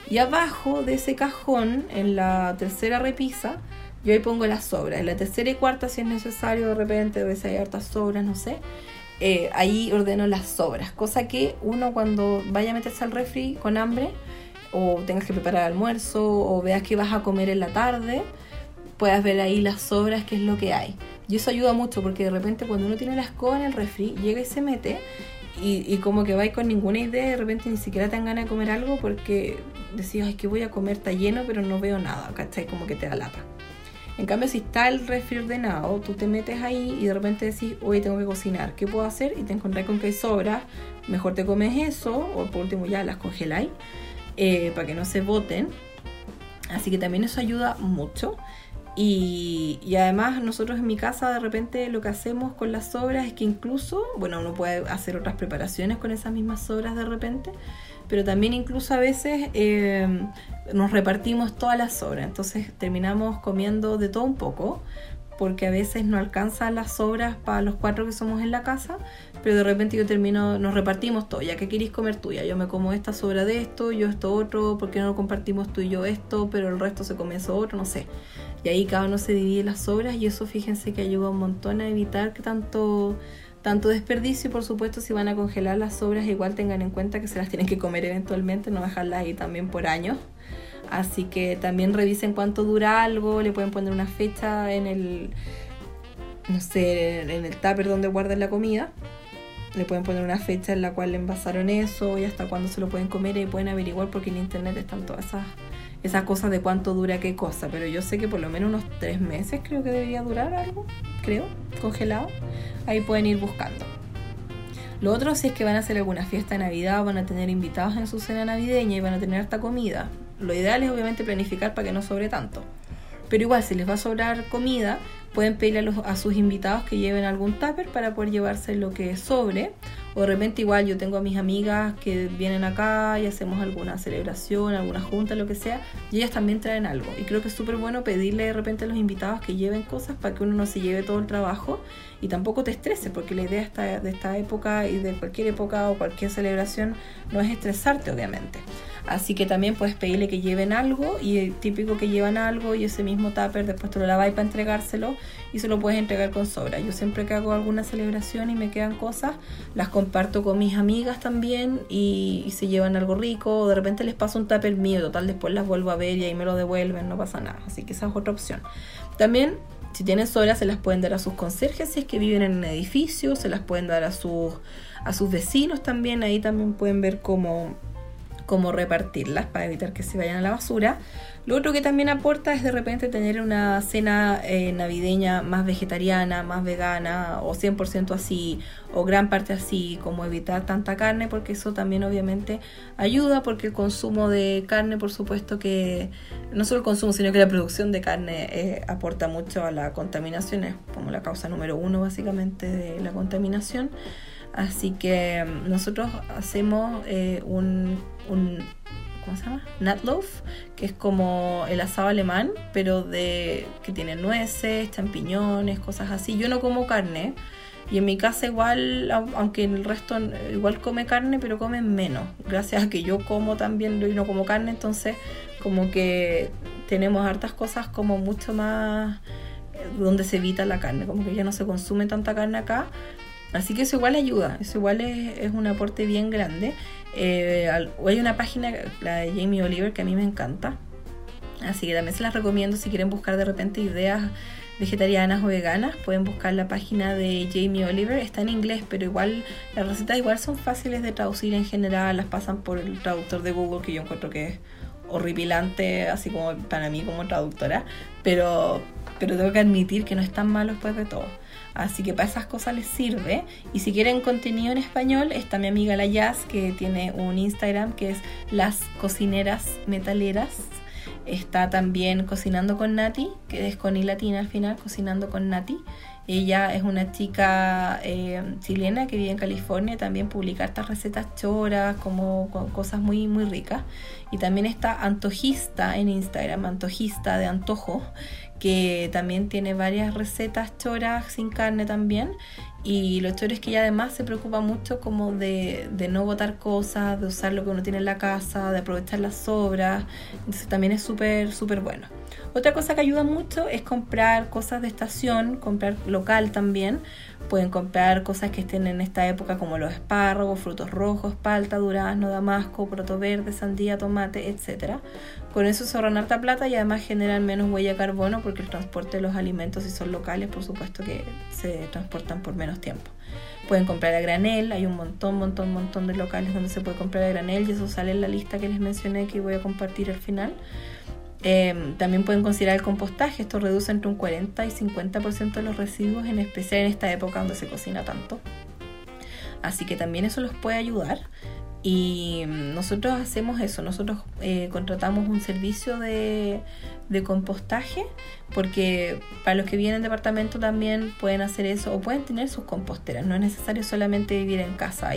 Y abajo de ese cajón, en la tercera repisa, yo ahí pongo las sobras. En la tercera y cuarta, si es necesario, de repente, a veces hay hartas sobras, no sé. Eh, ahí ordeno las sobras. Cosa que uno cuando vaya a meterse al refri con hambre, o tengas que preparar almuerzo, o veas que vas a comer en la tarde, puedas ver ahí las sobras, qué es lo que hay. Y eso ayuda mucho porque de repente cuando uno tiene la escoba en el refri, llega y se mete, y, como que vais con ninguna idea, de repente ni siquiera te dan ganas de comer algo porque decís, ay, que voy a comer, está lleno, pero no veo nada, ¿cachai? Como que te da lata. En cambio, si está el refri ordenado, tú te metes ahí y de repente decís, hoy tengo que cocinar, ¿qué puedo hacer? Y te encontrás con que hay sobras, mejor te comes eso, o por último ya las congeláis, eh, para que no se boten. Así que también eso ayuda mucho. Y, y, además nosotros en mi casa de repente lo que hacemos con las sobras es que incluso, bueno, uno puede hacer otras preparaciones con esas mismas sobras de repente, pero también incluso a veces eh, nos repartimos todas las sobras, entonces terminamos comiendo de todo un poco, porque a veces no alcanzan las sobras para los cuatro que somos en la casa, pero de repente yo termino, nos repartimos todo, ya que queréis comer tuya, yo me como esta sobra de esto, yo esto otro, porque no lo compartimos tú y yo esto, pero el resto se come eso otro, no sé. Y ahí cada uno se divide las sobras y eso fíjense que ayuda un montón a evitar que tanto tanto desperdicio y por supuesto si van a congelar las sobras igual tengan en cuenta que se las tienen que comer eventualmente, no dejarlas ahí también por años. Así que también revisen cuánto dura algo, le pueden poner una fecha en el, no sé, en el tupper donde guarden la comida. Le pueden poner una fecha en la cual envasaron eso y hasta cuándo se lo pueden comer y pueden averiguar porque en internet están todas esas esas cosas de cuánto dura qué cosa, pero yo sé que por lo menos unos tres meses creo que debería durar algo, creo, congelado. Ahí pueden ir buscando. Lo otro, si es que van a hacer alguna fiesta de Navidad van a tener invitados en su cena navideña y van a tener harta comida, lo ideal es obviamente planificar para que no sobre tanto. Pero igual, si les va a sobrar comida, pueden pedirle a, a sus invitados que lleven algún tupper para poder llevarse lo que sobre o de repente igual yo tengo a mis amigas que vienen acá y hacemos alguna celebración, alguna junta, lo que sea, y ellas también traen algo. Y creo que es súper bueno pedirle de repente a los invitados que lleven cosas para que uno no se lleve todo el trabajo y tampoco te estrese, porque la idea de esta época y de cualquier época o cualquier celebración no es estresarte, obviamente. Así que también puedes pedirle que lleven algo y el típico que llevan algo y ese mismo tupper después te lo lavas para entregárselo y se lo puedes entregar con sobra. Yo siempre que hago alguna celebración y me quedan cosas, las comparto con mis amigas también y, se llevan algo rico o de repente les paso un tupper mío, total después las vuelvo a ver y ahí me lo devuelven, no pasa nada. Así que esa es otra opción. También si tienen sobra se las pueden dar a sus conserjes si es que viven en un edificio, se las pueden dar a sus, a sus vecinos también, ahí también pueden ver cómo cómo repartirlas para evitar que se vayan a la basura. Lo otro que también aporta es de repente tener una cena eh, navideña más vegetariana, más vegana o 100% así o gran parte así, como evitar tanta carne porque eso también obviamente ayuda porque el consumo de carne por supuesto que no solo el consumo sino que la producción de carne eh, aporta mucho a la contaminación, es como la causa número uno básicamente de la contaminación. Así que mm, nosotros hacemos eh, un, un, ¿cómo se llama? Nutloaf, que es como el asado alemán, pero de que tiene nueces, champiñones, cosas así. Yo no como carne. Y en mi casa igual, aunque en el resto igual come carne, pero comen menos. Gracias a que yo como también, yo no como carne, entonces como que tenemos hartas cosas como mucho más eh, donde se evita la carne, como que ya no se consume tanta carne acá Así que eso igual ayuda, eso igual es, un aporte bien grande. Eh, hay una página, la de Jamie Oliver, que a mí me encanta. Así que también se las recomiendo si quieren buscar de repente ideas vegetarianas o veganas. Pueden buscar la página de Jamie Oliver. Está en inglés, pero igual las recetas igual son fáciles de traducir en general. Las pasan por el traductor de Google, que yo encuentro que es horripilante, así como para mí como traductora. Pero, pero tengo que admitir que no es tan malo después de todo. Así que para esas cosas les sirve. Y si quieren contenido en español, está mi amiga La Jazz, que tiene un Instagram que es Las Cocineras Metaleras. Está también Cocinando con Nati, que es con I latina al final, Cocinando con Nati. Ella es una chica eh, chilena que vive en California, también publica estas recetas choras, como cosas muy, muy ricas. Y también está Antojista en Instagram, Antojista de Antojo, que también tiene varias recetas choras sin carne también. Y lo chévere es que ella además se preocupa mucho como de, de, no botar cosas, de usar lo que uno tiene en la casa, de aprovechar las sobras. Entonces también es súper, súper bueno. Otra cosa que ayuda mucho es comprar cosas de estación, comprar local también. Pueden comprar cosas que estén en esta época como los espárragos, frutos rojos, palta, durazno, damasco, proto verde, sandía, tomate, etc. Con eso se ahorran harta plata y además generan menos huella de carbono porque el transporte de los alimentos, si son locales, por supuesto que se transportan por menos tiempo. Pueden comprar a granel, hay un montón, montón, montón de locales donde se puede comprar a granel y eso sale en la lista que les mencioné que voy a compartir al final. Em, también pueden considerar el compostaje, esto reduce entre un 40 y 50% de los residuos, en especial en esta época donde se cocina tanto. Así que también eso los puede ayudar. Y nosotros hacemos eso, nosotros eh, contratamos un servicio de, compostaje, porque para los que vienen en departamento también pueden hacer eso o pueden tener sus composteras, no es necesario solamente vivir en casa,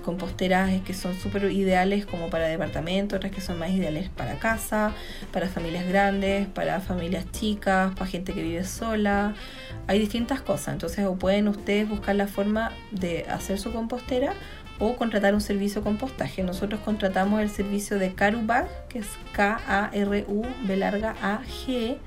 composteras que son súper ideales como para departamento, otras que son más ideales para casa, para familias grandes, para familias chicas, para gente que vive sola, hay distintas cosas, entonces o pueden ustedes buscar la forma de hacer su compostera o contratar un servicio de compostaje. Nosotros contratamos el servicio de Carubag, que es K-A-R-U, B larga A-G,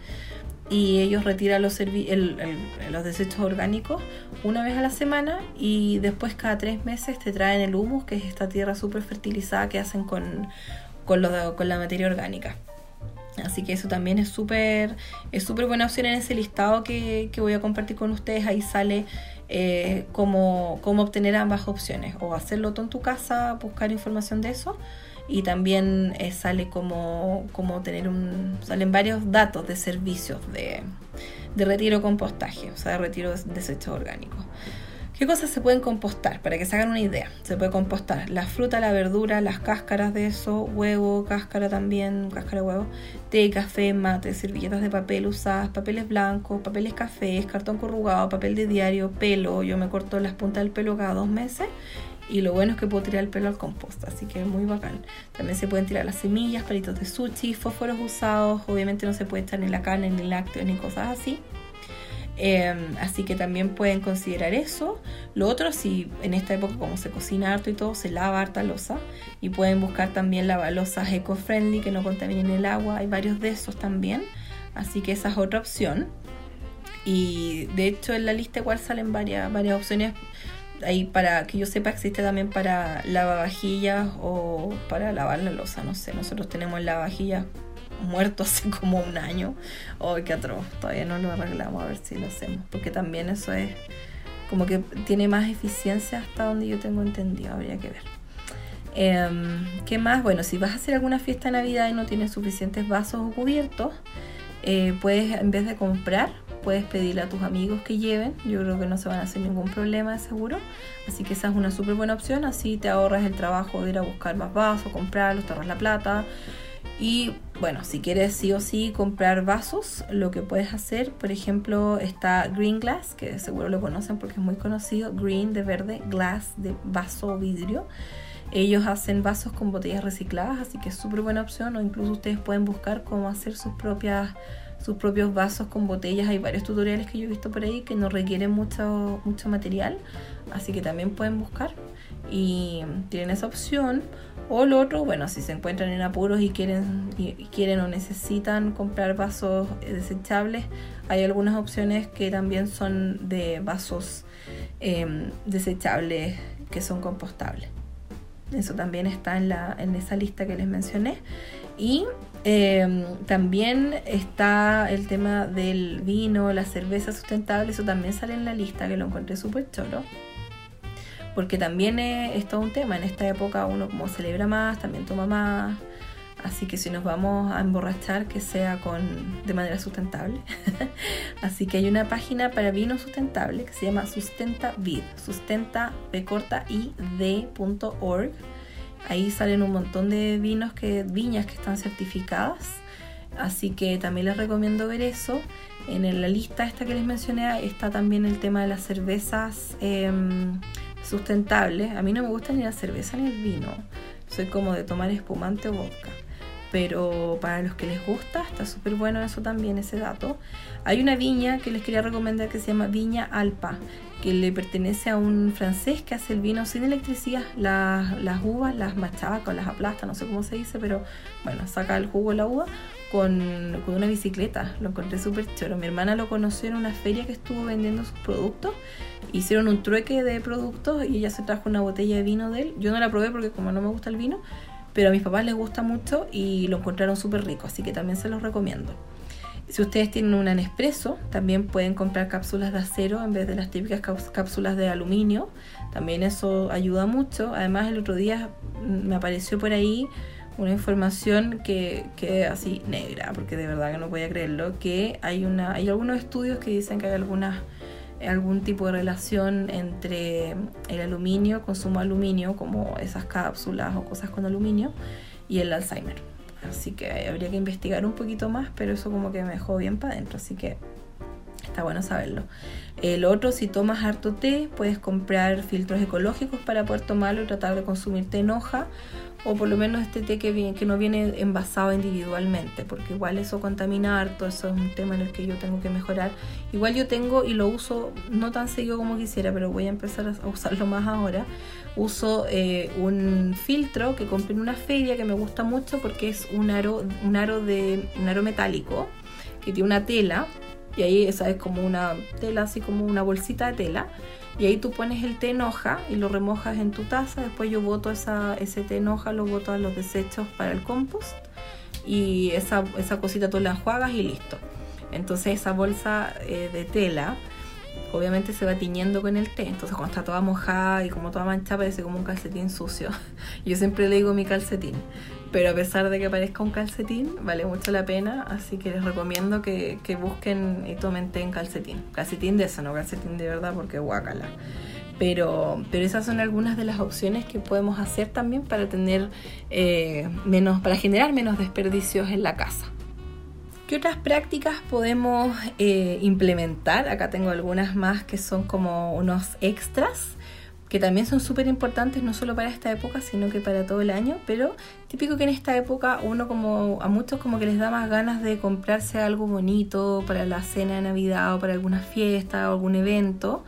y ellos retiran los, desechos orgánicos una vez a la semana y después cada tres meses te traen el humus, que es esta tierra súper fertilizada que hacen con, con, la materia orgánica. Así que eso también es súper es súper buena opción en ese listado que, voy a compartir con ustedes. Ahí sale eh, cómo, obtener ambas opciones, o hacerlo tú en tu casa, buscar información de eso, y también eh, sale como, como tener un... salen varios datos de servicios de, de retiro compostaje, o sea, de retiro de desechos orgánicos. ¿Qué cosas se pueden compostar? Para que se hagan una idea. Se puede compostar la fruta, la verdura, las cáscaras de eso, huevo, cáscara también, cáscara de huevo, té, café, mate, servilletas de papel usadas, papeles blancos, papeles cafés, cartón corrugado, papel de diario, pelo. Yo me corto las puntas del pelo cada dos meses y lo bueno es que puedo tirar el pelo al compost, así que es muy bacán. También se pueden tirar las semillas, palitos de sushi, fósforos usados. Obviamente no se puede echar ni la carne, ni lácteos, ni cosas así. Em, así que también pueden considerar eso. Lo otro, si en esta época como se cocina harto y todo, se lava harta losa. Y pueden buscar también lavalosas eco-friendly que no contaminen el agua. Hay varios de esos también. Así que esa es otra opción. Y de hecho en la lista igual salen varias, varias opciones. Ahí para que yo sepa existe también para lavavajillas o para lavar la losa. No sé, nosotros tenemos lavavajillas muerto hace como un año. Oh, qué atroz. Todavía no lo arreglamos a ver si lo hacemos. Porque también eso es como que tiene más eficiencia hasta donde yo tengo entendido. Habría que ver. Em, ¿Qué más? Bueno, si vas a hacer alguna fiesta de Navidad y no tienes suficientes vasos o cubiertos, eh, puedes, en vez de comprar, puedes pedirle a tus amigos que lleven. Yo creo que no se van a hacer ningún problema, seguro. Así que esa es una súper buena opción. Así te ahorras el trabajo de ir a buscar más vasos, comprarlos, te ahorras la plata. Y bueno, si quieres sí o sí comprar vasos, lo que puedes hacer, por ejemplo, está Green Glass, que seguro lo conocen porque es muy conocido, Green de verde, Glass de vaso o vidrio. Ellos hacen vasos con botellas recicladas, así que es súper buena opción. O incluso ustedes pueden buscar cómo hacer sus propias sus propios vasos con botellas. Hay varios tutoriales que yo he visto por ahí que no requieren mucho, mucho material, así que también pueden buscar y tienen esa opción. O lo otro, bueno, si se encuentran en apuros y quieren, y quieren o necesitan comprar vasos desechables, hay algunas opciones que también son de vasos em, desechables que son compostables. Eso también está en, la, en esa lista que les mencioné. Y em, también está el tema del vino, la cerveza sustentable, eso también sale en la lista que lo encontré súper choro porque también es, todo un tema. En esta época uno como celebra más, también toma más. Así que si nos vamos a emborrachar, que sea con, de manera sustentable. Así que hay una página para vino sustentable que se llama Sustenta Vid, sustenta b corta i d.org. Ahí salen un montón de vinos que, viñas que están certificadas. Así que también les recomiendo ver eso. En la lista esta que les mencioné está también el tema de las cervezas. Em, sustentable. A mí no me gusta ni la cerveza ni el vino. Soy como de tomar espumante o vodka. Pero para los que les gusta, está súper bueno eso también, ese dato. Hay una viña que les quería recomendar que se llama Viña Alpa, que le pertenece a un francés que hace el vino sin electricidad. Las, las uvas las machaca o las aplasta, no sé cómo se dice, pero bueno, saca el jugo de la uva con, con una bicicleta. Lo encontré súper choro. Mi hermana lo conoció en una feria que estuvo vendiendo sus productos hicieron un trueque de productos y ella se trajo una botella de vino de él. Yo no la probé porque como no me gusta el vino, pero a mis papás les gusta mucho y lo encontraron súper rico, así que también se los recomiendo. Si ustedes tienen una Nespresso, también pueden comprar cápsulas de acero en vez de las típicas cápsulas de aluminio. También eso ayuda mucho. Además, el otro día me apareció por ahí una información que, que así negra, porque de verdad que no podía creerlo, que hay, una, hay algunos estudios que dicen que hay algunas algún tipo de relación entre el aluminio, consumo de aluminio, como esas cápsulas o cosas con aluminio, y el Alzheimer. Así que habría que investigar un poquito más, pero eso como que me dejó bien para adentro, así que está bueno saberlo. El otro, si tomas harto té, puedes comprar filtros ecológicos para poder tomarlo y tratar de consumir té en hoja o por lo menos este té que, viene, que no viene envasado individualmente, porque igual eso contamina harto, eso es un tema en el que yo tengo que mejorar. Igual yo tengo y lo uso no tan seguido como quisiera, pero voy a empezar a usarlo más ahora. Uso eh, un filtro que compré en una feria que me gusta mucho porque es un aro, un aro, de, un aro metálico que tiene una tela y ahí esa es como una tela, así como una bolsita de tela y ahí tú pones el té en hoja y lo remojas en tu taza. Después yo boto esa, ese té en hoja, lo boto a los desechos para el compost. Y esa, esa cosita tú la enjuagas y listo. Entonces esa bolsa eh, de tela obviamente se va tiñendo con el té. Entonces cuando está toda mojada y como toda manchada parece como un calcetín sucio. Yo siempre le digo mi calcetín. Pero a pesar de que parezca un calcetín, vale mucho la pena. Así que les recomiendo que, busquen y tomen té en calcetín. Calcetín de eso, no calcetín de verdad porque guácala. Pero, pero esas son algunas de las opciones que podemos hacer también para tener eh, menos, para generar menos desperdicios en la casa. ¿Qué otras prácticas podemos eh, implementar? Acá tengo algunas más que son como unos extras que también son súper importantes no solo para esta época, sino que para todo el año, pero típico que en esta época uno como a muchos como que les da más ganas de comprarse algo bonito para la cena de Navidad o para alguna fiesta o algún evento.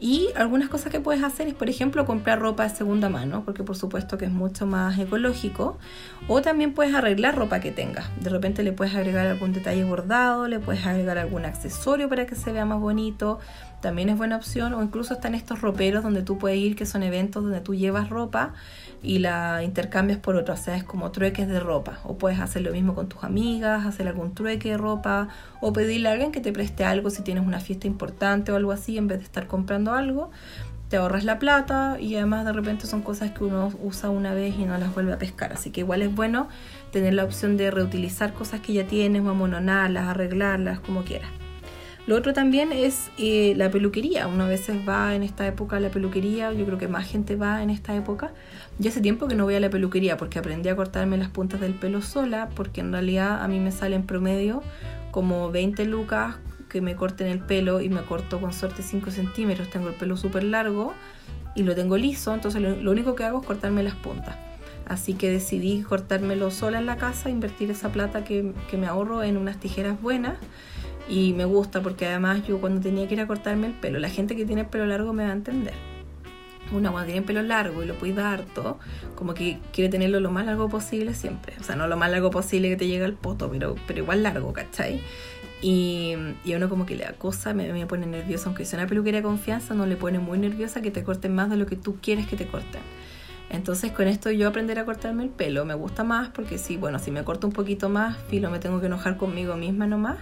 Y algunas cosas que puedes hacer es, por ejemplo, comprar ropa de segunda mano, porque por supuesto que es mucho más ecológico. O también puedes arreglar ropa que tengas. De repente le puedes agregar algún detalle bordado, le puedes agregar algún accesorio para que se vea más bonito. También es buena opción. O incluso están estos roperos donde tú puedes ir, que son eventos donde tú llevas ropa y la intercambias por otra, o sea, es como trueques de ropa. O puedes hacer lo mismo con tus amigas, hacer algún trueque de ropa, o pedirle a alguien que te preste algo si tienes una fiesta importante o algo así, en vez de estar comprando algo. Te ahorras la plata y además de repente son cosas que uno usa una vez y no las vuelve a pescar. Así que igual es bueno tener la opción de reutilizar cosas que ya tienes o amononarlas, arreglarlas, como quieras. Lo otro también es eh, la peluquería. Uno a veces va en esta época a la peluquería, yo creo que más gente va en esta época. Yo hace tiempo que no voy a la peluquería porque aprendí a cortarme las puntas del pelo sola, porque en realidad a mí me sale en promedio como 20 lucas que me corten el pelo y me corto con suerte 5 centímetros. Tengo el pelo súper largo y lo tengo liso, entonces lo, único que hago es cortarme las puntas. Así que decidí cortármelo sola en la casa, invertir esa plata que, que me ahorro en unas tijeras buenas y me gusta porque además yo cuando tenía que ir a cortarme el pelo, la gente que tiene el pelo largo me va a entender. Una cuando tiene el pelo largo y lo cuida harto, como que quiere tenerlo lo más largo posible siempre. O sea, no lo más largo posible que te llegue al poto, pero, pero igual largo, ¿cachai? Y, y uno como que le da cosa, me, me pone nerviosa, aunque sea una peluquería de confianza, no le pone muy nerviosa que te corten más de lo que tú quieres que te corten. Entonces con esto yo aprender a cortarme el pelo me gusta más porque si, bueno, si me corto un poquito más, filo, me tengo que enojar conmigo misma nomás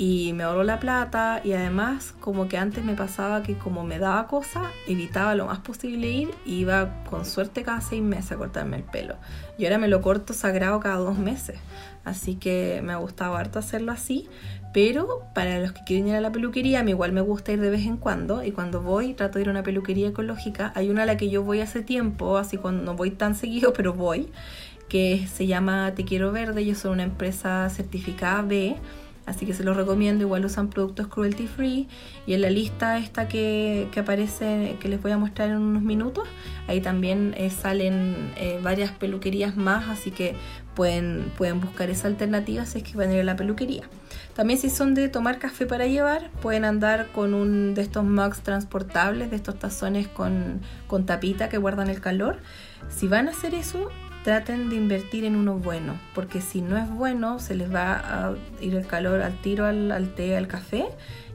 y me ahorró la plata y además como que antes me pasaba que como me daba cosa evitaba lo más posible ir iba con suerte cada seis meses a cortarme el pelo. Y ahora me lo corto sagrado cada dos meses. Así que me ha gustado harto hacerlo así. Pero para los que quieren ir a la peluquería a mí igual me gusta ir de vez en cuando y cuando voy trato de ir a una peluquería ecológica. Hay una a la que yo voy hace tiempo así cuando no voy tan seguido pero voy que se llama Te Quiero Verde ellos son una empresa certificada B Así que se los recomiendo, igual usan productos cruelty free. Y en la lista esta que, aparece, que les voy a mostrar en unos minutos, ahí también eh, salen eh, varias peluquerías más, así que pueden, pueden buscar esa alternativa si es que van a ir a la peluquería. También si son de tomar café para llevar, pueden andar con un de estos mugs transportables, de estos tazones con, con tapita que guardan el calor. Si van a hacer eso, traten de invertir en uno bueno, porque si no es bueno, se les va a ir el calor al tiro al, té, al café,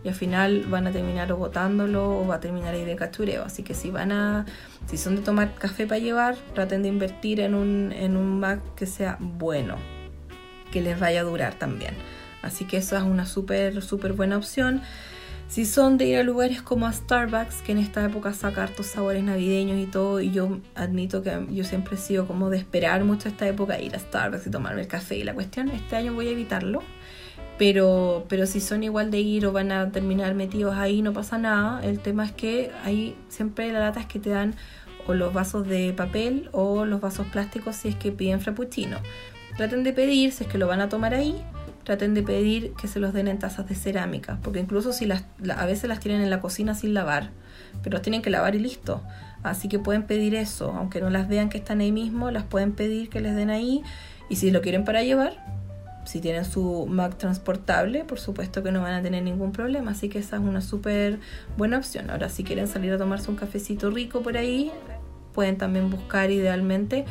y al final van a terminar o botándolo o va a terminar ahí de cachureo. Así que si van a, si son de tomar café para llevar, traten de invertir en un, en un Mac que sea bueno, que les vaya a durar también. Así que eso es una súper, súper buena opción. Si son de ir a lugares como a Starbucks, que en esta época saca hartos sabores navideños y todo, y yo admito que yo siempre he sido como de esperar mucho esta época, ir a Starbucks y tomarme el café y la cuestión, este año voy a evitarlo. Pero, pero si son igual de ir o van a terminar metidos ahí, no pasa nada. El tema es que ahí siempre la lata es que te dan o los vasos de papel o los vasos plásticos si es que piden frappuccino. Traten de pedir, si es que lo van a tomar ahí, traten de pedir que se los den en tazas de cerámica, porque incluso si las, a veces las tienen en la cocina sin lavar, pero las tienen que lavar y listo. Así que pueden pedir eso, aunque no las vean que están ahí mismo, las pueden pedir que les den ahí. Y si lo quieren para llevar, si tienen su Mac transportable, por supuesto que no van a tener ningún problema. Así que esa es una súper buena opción. Ahora, si quieren salir a tomarse un cafecito rico por ahí, pueden también buscar idealmente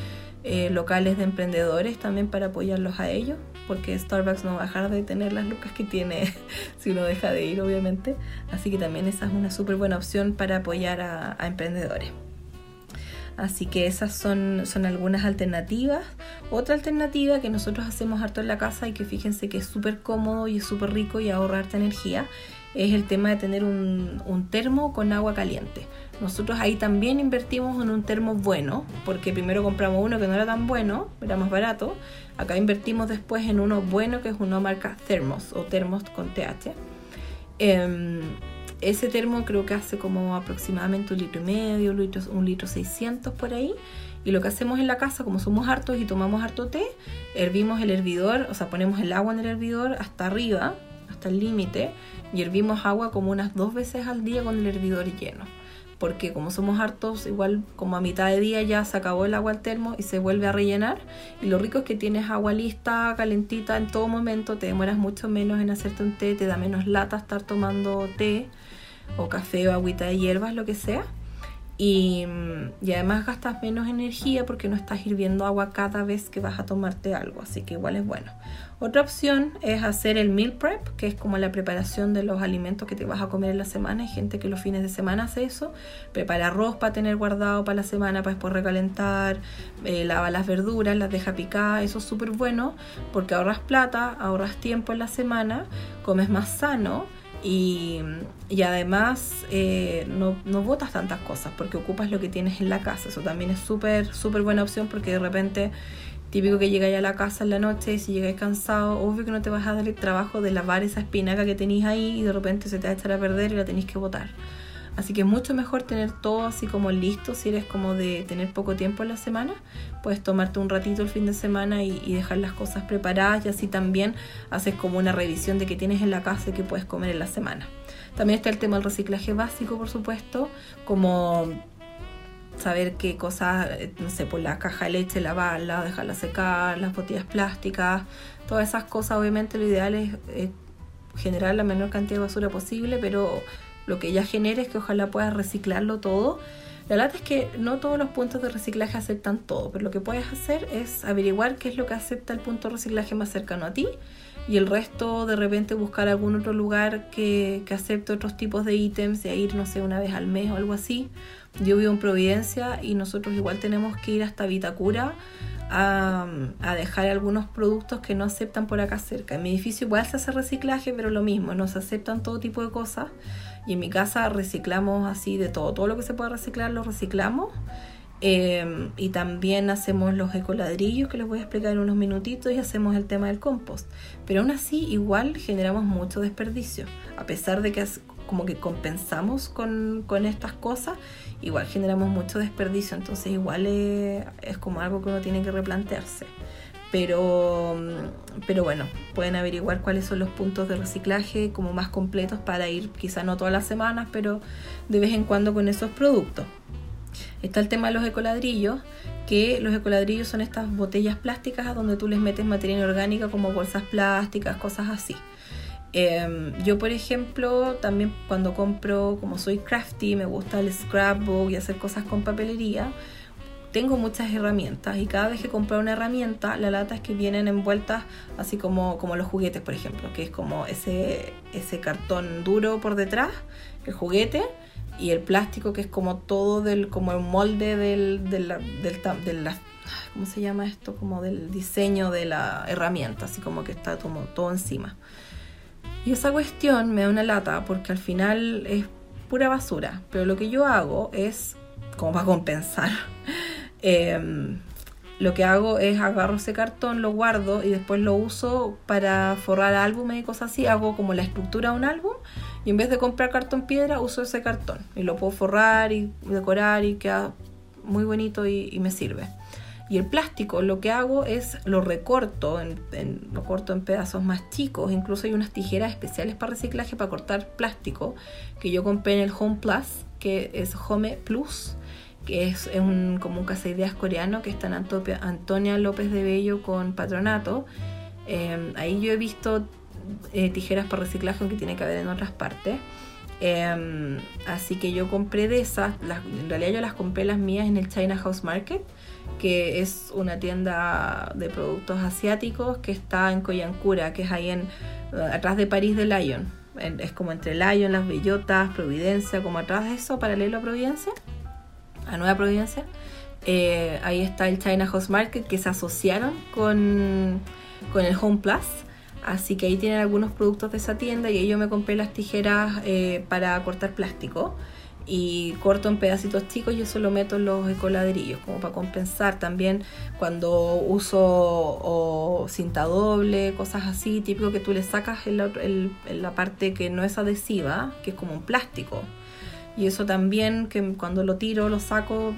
eh, locales de emprendedores también para apoyarlos a ellos porque Starbucks no va a dejar de tener las lucas que tiene si uno deja de ir, obviamente. Así que también esa es una súper buena opción para apoyar a, emprendedores. Así que esas son, son algunas alternativas. Otra alternativa que nosotros hacemos harto en la casa y que fíjense que es súper cómodo y es súper rico y ahorra harta energía es el tema de tener un, un termo con agua caliente. Nosotros ahí también invertimos en un termo bueno, porque primero compramos uno que no era tan bueno, era más barato. Acá invertimos después en uno bueno que es una marca Thermos o Thermos con TH. Em, ese termo creo que hace como aproximadamente un litro y medio, un litro, un litro 600 por ahí. Y lo que hacemos en la casa, como somos hartos y tomamos harto té, hervimos el hervidor, o sea, ponemos el agua en el hervidor hasta arriba, hasta el límite, y hervimos agua como unas dos veces al día con el hervidor lleno porque como somos hartos, igual como a mitad de día ya se acabó el agua al termo y se vuelve a rellenar. Y lo rico es que tienes agua lista, calentita en todo momento, te demoras mucho menos en hacerte un té, te da menos lata estar tomando té o café o agüita de hierbas, lo que sea. Y, y, además gastas menos energía porque no estás hirviendo agua cada vez que vas a tomarte algo, así que igual es bueno. Otra opción es hacer el meal prep, que es como la preparación de los alimentos que te vas a comer en la semana. Hay gente que los fines de semana hace eso, prepara arroz para tener guardado para la semana, para después recalentar, eh, lava las verduras, las deja picar, eso es súper bueno porque ahorras plata, ahorras tiempo en la semana, comes más sano y, además eh, no, no botas tantas cosas porque ocupas lo que tienes en la casa. Eso también es súper, súper buena opción porque de repente, típico que llegáis a la casa en la noche y si llegáis cansado, obvio que no te vas a dar el trabajo de lavar esa espinaca que tenéis ahí y de repente se te va a echar a perder y la tenéis que botar. Así que mucho mejor tener todo así como listo si eres como de tener poco tiempo en la semana. Puedes tomarte un ratito el fin de semana y, dejar las cosas preparadas y así también haces como una revisión de qué tienes en la casa y qué puedes comer en la semana. También está el tema del reciclaje básico, por supuesto, como saber qué cosas, eh, no sé, por la caja de leche, lavarla, dejarla secar, las botellas plásticas, todas esas cosas, obviamente lo ideal es generar la menor cantidad de basura posible, pero lo que ella genera es que ojalá puedas reciclarlo todo. La verdad es que no todos los puntos de reciclaje aceptan todo, pero lo que puedes hacer es averiguar qué es lo que acepta el punto de reciclaje más cercano a ti y el resto de repente buscar algún otro lugar que, que acepte otros tipos de ítems e ir, no sé, una vez al mes o algo así. Yo vivo en Providencia y nosotros igual tenemos que ir hasta Vitacura a, a, dejar algunos productos que no aceptan por acá cerca. En mi edificio igual se hace reciclaje, pero lo mismo, no se aceptan todo tipo de cosas. Y en mi casa reciclamos así de todo. Todo lo que se puede reciclar lo reciclamos. Em, y también hacemos los ecoladrillos que les voy a explicar en unos minutitos y hacemos el tema del compost. Pero aún así igual generamos mucho desperdicio. A pesar de que como que compensamos con, con estas cosas, igual generamos mucho desperdicio. Entonces igual es, es como algo que uno tiene que replantearse. Pero, pero bueno, pueden averiguar cuáles son los puntos de reciclaje como más completos para ir quizá no todas las semanas, pero de vez en cuando con esos productos. Está el tema de los ecoladrillos, que los ecoladrillos son estas botellas plásticas a donde tú les metes materia orgánica como bolsas plásticas, cosas así. Em, yo, por ejemplo, también cuando compro, como soy crafty, me gusta el scrapbook y hacer cosas con papelería, tengo muchas herramientas y cada vez que compro una herramienta, la lata es que vienen envueltas así como, como los juguetes, por ejemplo, que es como ese, ese cartón duro por detrás, el juguete, y el plástico que es como todo del, como el molde del, del, del, ¿cómo se llama esto? Como del diseño de la herramienta, así como que está como todo encima. Y esa cuestión me da una lata porque al final es pura basura, pero lo que yo hago es como para compensar Em, lo que hago es agarro ese cartón, lo guardo y después lo uso para forrar álbumes y cosas así. Hago como la estructura de un álbum y en vez de comprar cartón piedra uso ese cartón y lo puedo forrar y decorar y queda muy bonito y, me sirve. Y el plástico lo que hago es lo recorto, en, lo corto en pedazos más chicos. Incluso hay unas tijeras especiales para reciclaje para cortar plástico que yo compré en el Home Plus, que es Home Plus que es, un, como un ideas coreano que está en Antonia López de Bello con Patronato. Em, ahí yo he visto eh, tijeras para reciclaje, aunque tiene que haber en otras partes. Em, así que yo compré de esas, en realidad yo las compré las mías en el China House Market, que es una tienda de productos asiáticos que está en Coyancura, que es ahí en, atrás de París de Lyon. es como entre Lyon, Las Bellotas, Providencia, como atrás de eso, paralelo a Providencia a Nueva Providencia. Eh, ahí está el China House Market que se asociaron con, con el Home Plus. Así que ahí tienen algunos productos de esa tienda y ahí yo me compré las tijeras eh, para cortar plástico y corto en pedacitos chicos y eso lo meto en los ecoladrillos como para compensar también cuando uso o cinta doble, cosas así, típico que tú le sacas en la, parte que no es adhesiva, que es como un plástico. Y eso también que cuando lo tiro, lo saco,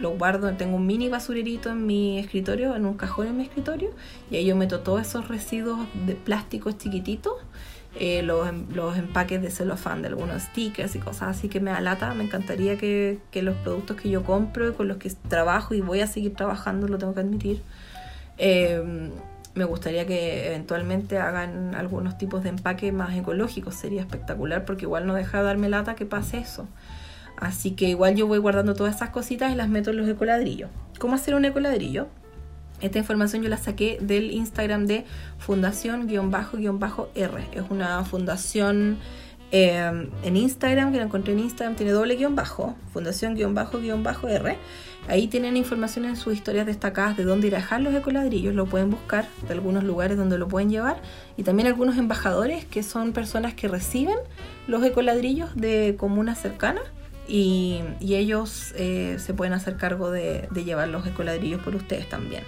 lo guardo, tengo un mini basurerito en mi escritorio, en un cajón en mi escritorio, y ahí yo meto todos esos residuos de plásticos chiquititos eh, los, em, los, empaques de celofán de algunos stickers y cosas así que me da lata. Me encantaría que, que, los productos que yo compro y con los que trabajo y voy a seguir trabajando, lo tengo que admitir, eh, me gustaría que eventualmente hagan algunos tipos de empaque más ecológicos. Sería espectacular porque igual no deja de darme lata que pase eso. Así que igual yo voy guardando todas esas cositas y las meto en los ecoladrillos. ¿Cómo hacer un ecoladrillo? Esta información yo la saqué del Instagram de fundación-r. Es una fundación eh, en Instagram, que la encontré en Instagram, tiene doble guion bajo, fundación-r. Ahí tienen información en sus historias destacadas de dónde ir a dejar los ecoladrillos, lo pueden buscar de algunos lugares donde lo pueden llevar y también algunos embajadores que son personas que reciben los ecoladrillos de comunas cercanas y, ellos eh, se pueden hacer cargo de, llevar los ecoladrillos por ustedes también.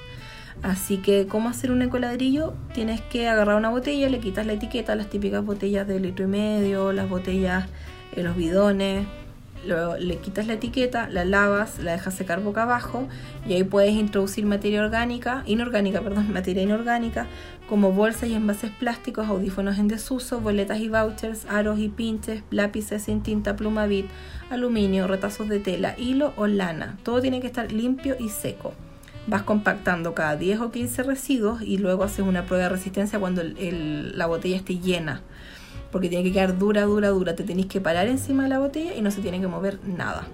Así que, ¿cómo hacer un ecoladrillo? Tienes que agarrar una botella, le quitas la etiqueta, las típicas botellas de litro y medio, las botellas, en los bidones, Luego le quitas la etiqueta, la lavas, la dejas secar boca abajo y ahí puedes introducir materia orgánica, inorgánica, perdón, materia inorgánica, como bolsas y envases plásticos, audífonos en desuso, boletas y vouchers, aros y pinches, lápices sin tinta, pluma bit, aluminio, retazos de tela, hilo o lana. Todo tiene que estar limpio y seco vas compactando cada 10 o 15 residuos y luego haces una prueba de resistencia cuando la botella esté llena. Porque tiene que quedar dura, dura, dura. Te tenéis que parar encima de la botella y no se tiene que mover nada.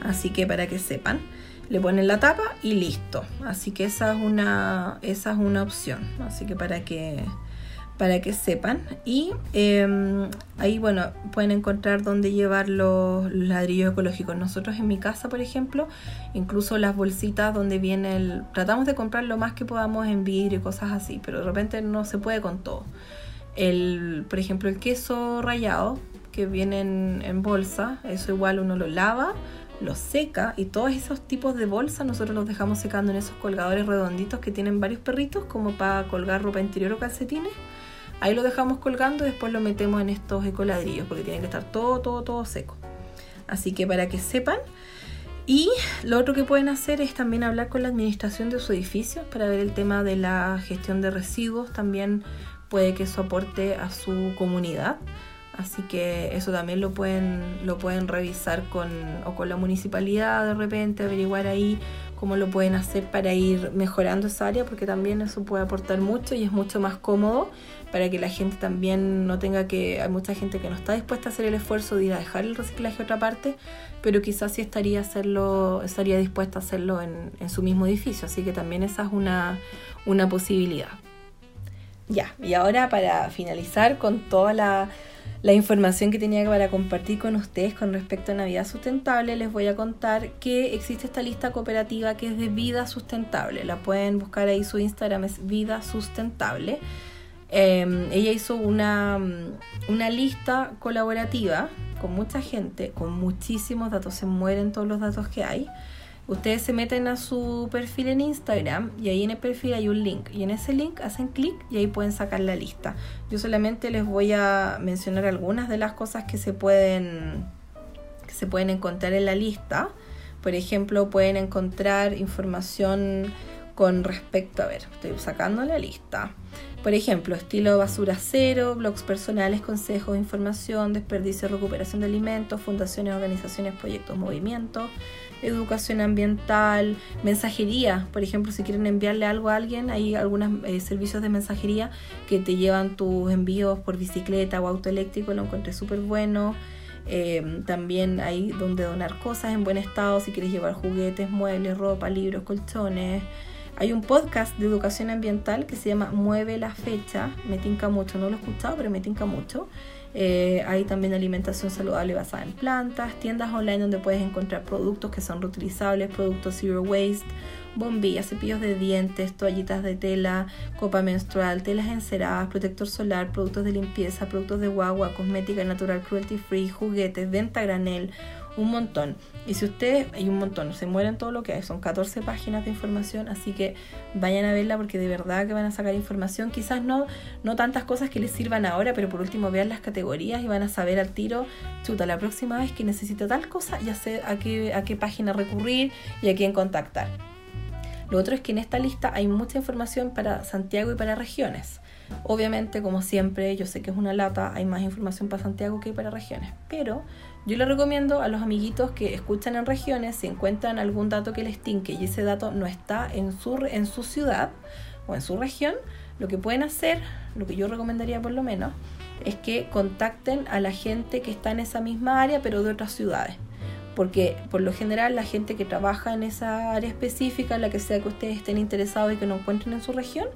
Así que para que sepan, le ponen la tapa y listo. Así que esa es una, esa es una opción. Así que para que para que sepan. Y em, ahí, bueno, pueden encontrar dónde llevar los, ladrillos ecológicos. Nosotros en mi casa, por ejemplo, incluso las bolsitas donde viene el... Tratamos de comprar lo más que podamos en vidrio y cosas así, pero de repente no se puede con todo. El, por ejemplo, el queso rallado que viene en, bolsa, eso igual uno lo lava, lo seca y todos esos tipos de bolsas nosotros los dejamos secando en esos colgadores redonditos que tienen varios perritos como para colgar ropa interior o calcetines Ahí lo dejamos colgando y después lo metemos en estos ecoladrillos porque tiene que estar todo, todo, todo seco. Así que para que sepan. Y lo otro que pueden hacer es también hablar con la administración de su edificio para ver el tema de la gestión de residuos. También puede que eso a su comunidad. Así que eso también lo pueden, lo pueden revisar con, o con la municipalidad de repente, averiguar ahí cómo lo pueden hacer para ir mejorando esa área, porque también eso puede aportar mucho y es mucho más cómodo para que la gente también no tenga que, hay mucha gente que no está dispuesta a hacer el esfuerzo de ir a dejar el reciclaje a otra parte, pero quizás sí estaría, hacerlo, estaría dispuesta a hacerlo en, en su mismo edificio, así que también esa es una, una posibilidad. Ya, y ahora para finalizar con toda la información que tenía para compartir con ustedes con respecto a Navidad Sustentable, les voy a contar que existe esta lista cooperativa que es de vida sustentable. La pueden buscar ahí, su Instagram es vida sustentable. Em, ella hizo una, una lista colaborativa con mucha gente, con muchísimos datos, se mueren todos los datos que hay Ustedes se meten a su perfil en Instagram y ahí en el perfil hay un link y en ese link hacen clic y ahí pueden sacar la lista. Yo solamente les voy a mencionar algunas de las cosas que se pueden que se pueden encontrar en la lista. Por ejemplo, pueden encontrar información con respecto, a ver, estoy sacando la lista. Por ejemplo, estilo basura cero, blogs personales, consejos, información, desperdicio, recuperación de alimentos, fundaciones, organizaciones, proyectos, movimientos educación ambiental, mensajería. Por ejemplo, si quieren enviarle algo a alguien, hay algunos eh, servicios de mensajería que te llevan tus envíos por bicicleta o auto eléctrico, lo encontré súper bueno. Eh, también hay donde donar cosas en buen estado, si quieres llevar juguetes, muebles, ropa, libros, colchones. Hay un podcast de educación ambiental que se llama Mueve la fecha, me tinca mucho, no lo he escuchado, pero me tinca mucho. Eh, hay también alimentación saludable basada en plantas, tiendas online donde puedes encontrar productos que son reutilizables, productos zero waste, bombillas, cepillos de dientes, toallitas de tela, copa menstrual, telas enceradas, protector solar, productos de limpieza, productos de guagua, cosmética natural, cruelty free, juguetes, venta granel, un montón. Y si ustedes, hay un montón, se mueren todo lo que hay, son 14 páginas de información, así que vayan a verla porque de verdad que van a sacar información, quizás no, no tantas cosas que les sirvan ahora, pero por último vean las categorías y van a saber al tiro, chuta, la próxima vez que necesite tal cosa, ya sé a qué, a qué página recurrir y a quién contactar. Lo otro es que en esta lista hay mucha información para Santiago y para regiones. Obviamente, como siempre, yo sé que es una lata, hay más información para Santiago que para regiones, pero yo le recomiendo a los amiguitos que escuchan en regiones, si encuentran algún dato que les tinque y ese dato no está en su, en su ciudad o en su región, lo que pueden hacer, lo que yo recomendaría por lo menos, es que contacten a la gente que está en esa misma área pero de otras ciudades. Porque por lo general la gente que trabaja en esa área específica, la que sea que ustedes estén interesados y que no encuentren en su región,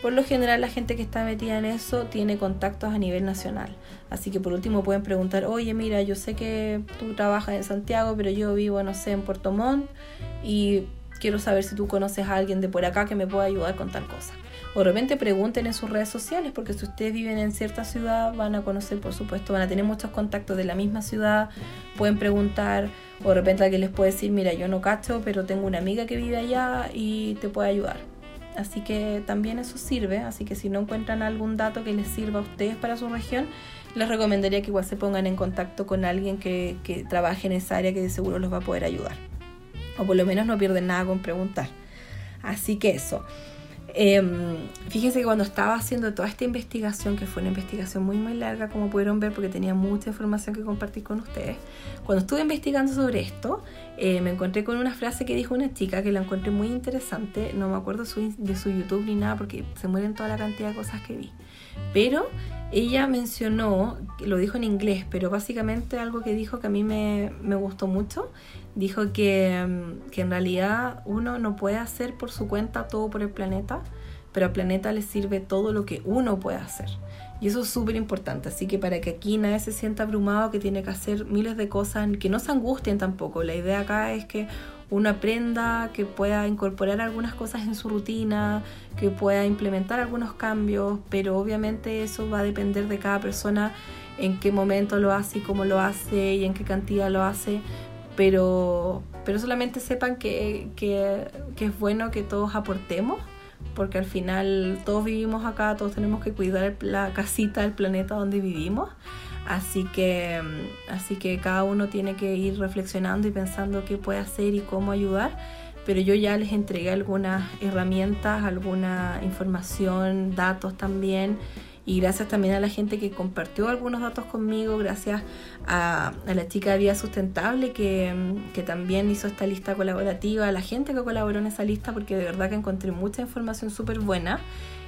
por lo general la gente que está metida en eso tiene contactos a nivel nacional. Así que por último pueden preguntar, oye mira, yo sé que tú trabajas en Santiago, pero yo vivo, no sé, en Puerto Montt y quiero saber si tú conoces a alguien de por acá que me pueda ayudar con tal cosa. O de repente pregunten en sus redes sociales, porque si ustedes viven en cierta ciudad van a conocer, por supuesto, van a tener muchos contactos de la misma ciudad, pueden preguntar, o de repente alguien les puede decir, mira, yo no cacho, pero tengo una amiga que vive allá y te puede ayudar. Así que también eso sirve, así que si no encuentran algún dato que les sirva a ustedes para su región, les recomendaría que igual se pongan en contacto con alguien que, que trabaje en esa área que de seguro los va a poder ayudar. O por lo menos no pierden nada con preguntar. Así que eso. Em, fíjense que cuando estaba haciendo toda esta investigación, que fue una investigación muy muy larga, como pudieron ver, porque tenía mucha información que compartir con ustedes, cuando estuve investigando sobre esto, eh, me encontré con una frase que dijo una chica que la encontré muy interesante, no me acuerdo de su YouTube ni nada, porque se mueren toda la cantidad de cosas que vi, pero ella mencionó, lo dijo en inglés, pero básicamente algo que dijo que a mí me, me gustó mucho, dijo que, mm, que, en realidad uno no puede hacer por su cuenta todo por el planeta, pero al planeta le sirve todo lo que uno puede hacer. Y eso es súper importante, así que para que aquí nadie se sienta abrumado que tiene que hacer miles de cosas, que no se angustien tampoco. La idea acá es que uno aprenda, que pueda incorporar algunas cosas en su rutina, que pueda implementar algunos cambios, pero obviamente eso va a depender de cada persona en qué momento lo hace y cómo lo hace y en qué cantidad lo hace pero, pero solamente sepan que, que, es bueno que todos aportemos, porque al final todos vivimos acá, todos tenemos que cuidar la casita, el planeta donde vivimos. Así que, así que cada uno tiene que ir reflexionando y pensando qué puede hacer y cómo ayudar. Pero yo ya les entregué algunas herramientas, alguna información, datos también y gracias también a la gente que compartió algunos datos conmigo, gracias a, la chica de Vía Sustentable que, que, también hizo esta lista colaborativa, a la gente que colaboró en esa lista, porque de verdad que encontré mucha información súper buena.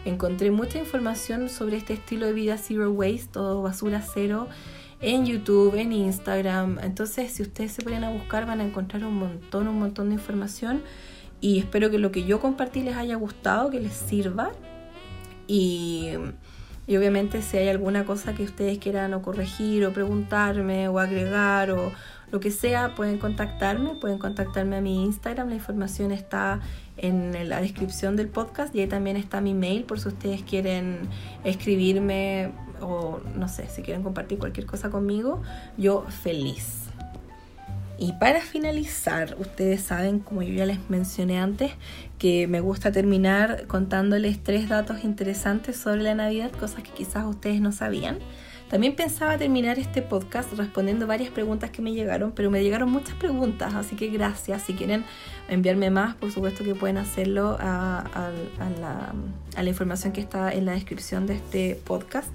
Encontré mucha información sobre este estilo de vida Zero Waste, todo basura cero, en YouTube, en Instagram. Entonces, si ustedes se ponen a buscar, van a encontrar un montón, un montón de información. Y espero que lo que yo compartí les haya gustado, que les sirva. Y y obviamente si hay alguna cosa que ustedes quieran o corregir o preguntarme o agregar o lo que sea, pueden contactarme, pueden contactarme a mi Instagram, la información está en la descripción del podcast y ahí también está mi mail por si ustedes quieren escribirme o no sé, si quieren compartir cualquier cosa conmigo, yo feliz. Y para finalizar, ustedes saben, como yo ya les mencioné antes, que me gusta terminar contándoles tres datos interesantes sobre la Navidad, cosas que quizás ustedes no sabían. También pensaba terminar este podcast respondiendo varias preguntas que me llegaron, pero me llegaron muchas preguntas, así que gracias. Si quieren enviarme más, por supuesto que pueden hacerlo a, la, la información que está en la descripción de este podcast.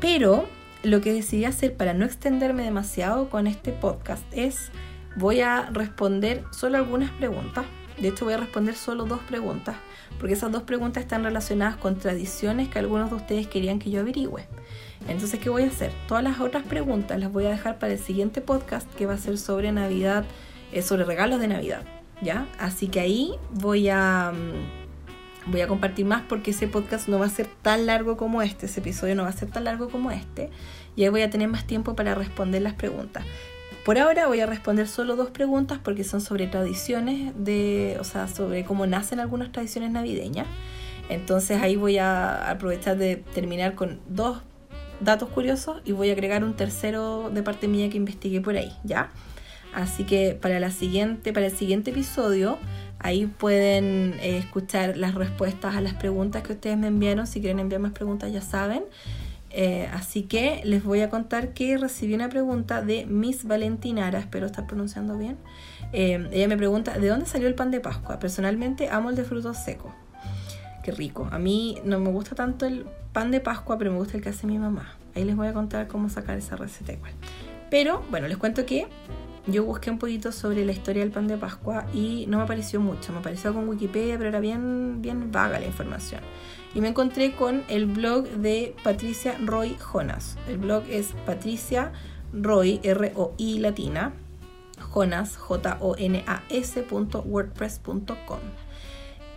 Pero lo que decidí hacer para no extenderme demasiado con este podcast es voy a responder solo algunas preguntas. De hecho voy a responder solo dos preguntas, porque esas dos preguntas están relacionadas con tradiciones que algunos de ustedes querían que yo averigüe. Entonces, ¿qué voy a hacer? Todas las otras preguntas las voy a dejar para el siguiente podcast que va a ser sobre Navidad, eh, sobre regalos de Navidad. ¿Ya? Así que ahí voy a... Mm, voy a compartir más porque ese podcast no va a ser tan largo como este, ese episodio no va a ser tan largo como este, y ahí voy a tener más tiempo para responder las preguntas. por ahora voy a responder solo dos preguntas porque son sobre tradiciones, de, o sea, sobre cómo nacen algunas tradiciones navideñas. Entonces ahí voy a aprovechar de terminar con dos datos curiosos y voy a agregar un tercero de parte mía que investigué por ahí, ¿ya? Así que para la siguiente, para el siguiente episodio, ahí pueden eh, escuchar las respuestas a las preguntas que ustedes me enviaron. Si quieren enviar más preguntas, ya saben. Eh, así que les voy a contar que recibí una pregunta de Miss Valentinara, espero estar pronunciando bien. Eh, ella me pregunta, ¿de dónde salió el pan de Pascua? Personalmente amo el de frutos secos. Rico. A mí no me gusta tanto el pan de Pascua, pero me gusta el que hace mi mamá. Ahí les voy a contar cómo sacar esa receta igual. Pero bueno, les cuento que yo busqué un poquito sobre la historia del pan de Pascua y no me apareció mucho. Me apareció con Wikipedia, pero era bien, bien vaga la información y me encontré con el blog de Patricia Roy Jonas. El blog es Patricia Roy, R-O-I latina, Jonas, J-O-N-A-S,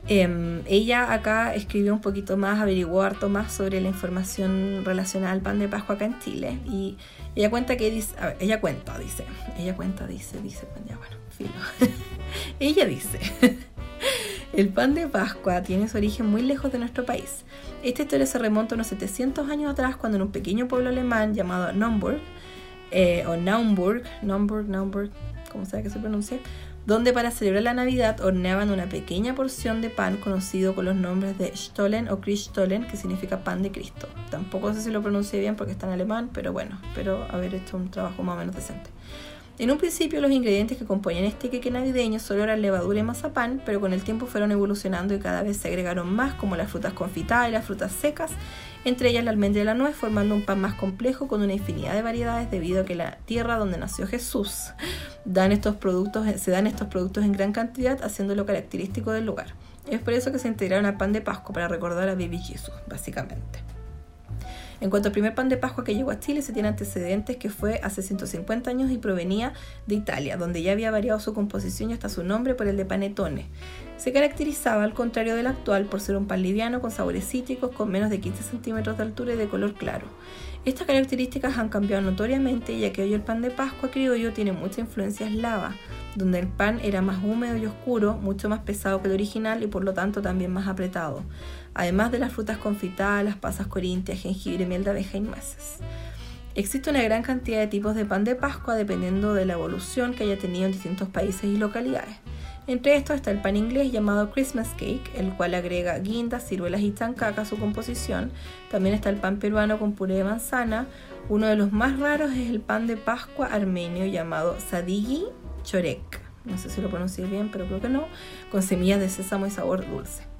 Em, ella acá escribió un poquito más, averiguó harto más sobre la información relacionada al pan de Pascua acá en Chile y ella cuenta que dice, ella cuenta, dice, ella cuenta, dice, dice, ya bueno, filo. ella dice el pan de Pascua tiene su origen muy lejos de nuestro país. Esta historia se remonta a unos 700 años atrás cuando en un pequeño pueblo alemán llamado Naumburg, eh, o Naumburg, Naumburg, Naumburg, como sea que se pronuncie, donde para celebrar la Navidad horneaban una pequeña porción de pan conocido con los nombres de Stollen o Christstollen, que significa pan de Cristo. Tampoco sé si lo pronuncié bien porque está en alemán, pero bueno, espero haber hecho un trabajo más o menos decente. En un principio los ingredientes que componían este queque navideño solo eran levadura y mazapán, pero con el tiempo fueron evolucionando y cada vez se agregaron más como las frutas confitadas y las frutas secas, entre ellas la almendra y la nuez, formando un pan más complejo con una infinidad de variedades debido a que la tierra donde nació Jesús dan estos productos, se dan estos productos en gran cantidad, haciéndolo característico del lugar. Es por eso que se integraron al pan de Pascua para recordar a Baby Jesús, básicamente. En cuanto al primer pan de Pascua que llegó a Chile, se tiene antecedentes que fue hace 150 años y provenía de Italia, donde ya había variado su composición y hasta su nombre por el de panetone. Se caracterizaba, al contrario del actual, por ser un pan liviano con sabores cítricos, con menos de 15 centímetros de altura y de color claro. Estas características han cambiado notoriamente, ya que hoy el pan de Pascua criollo tiene mucha influencia eslava, donde el pan era más húmedo y oscuro, mucho más pesado que el original y por lo tanto también más apretado además de las frutas confitadas, las pasas corintias, jengibre, miel de abeja y nueces. Existe una gran cantidad de tipos de pan de Pascua dependiendo de la evolución que haya tenido en distintos países y localidades. Entre estos está el pan inglés llamado Christmas Cake, el cual agrega guindas, ciruelas y chancaca a su composición. También está el pan peruano con puré de manzana. Uno de los más raros es el pan de Pascua armenio llamado Sadigi Chorek. No sé si lo pronuncié bien, pero creo que no. Con semillas de sésamo y sabor dulce.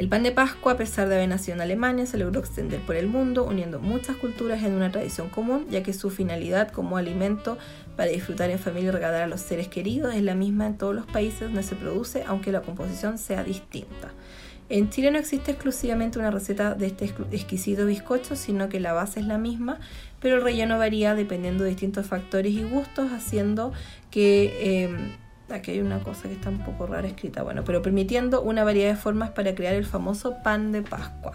El pan de Pascua, a pesar de haber nacido en Alemania, se logró extender por el mundo, uniendo muchas culturas en una tradición común, ya que su finalidad como alimento para disfrutar en familia y regalar a los seres queridos es la misma en todos los países donde se produce, aunque la composición sea distinta. En Chile no existe exclusivamente una receta de este exquisito bizcocho, sino que la base es la misma, pero el relleno varía dependiendo de distintos factores y gustos, haciendo que eh, Aquí hay una cosa que está un poco rara escrita, bueno, pero permitiendo una variedad de formas para crear el famoso pan de Pascua.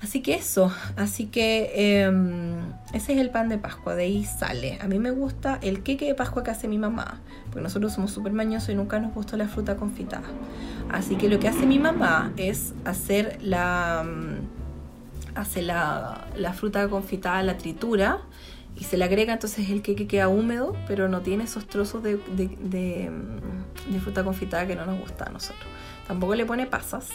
Así que eso, así que em, ese es el pan de Pascua, de ahí sale. A mí me gusta el queque de Pascua que hace mi mamá, porque nosotros somos súper mañosos y nunca nos gustó la fruta confitada. Así que lo que hace mi mamá es hacer la, mm, hace la, la fruta confitada, la tritura, y se le agrega entonces el queque queda húmedo, pero no tiene esos trozos de, de, mm, fruta confitada que no nos gusta a nosotros. Tampoco le pone pasas.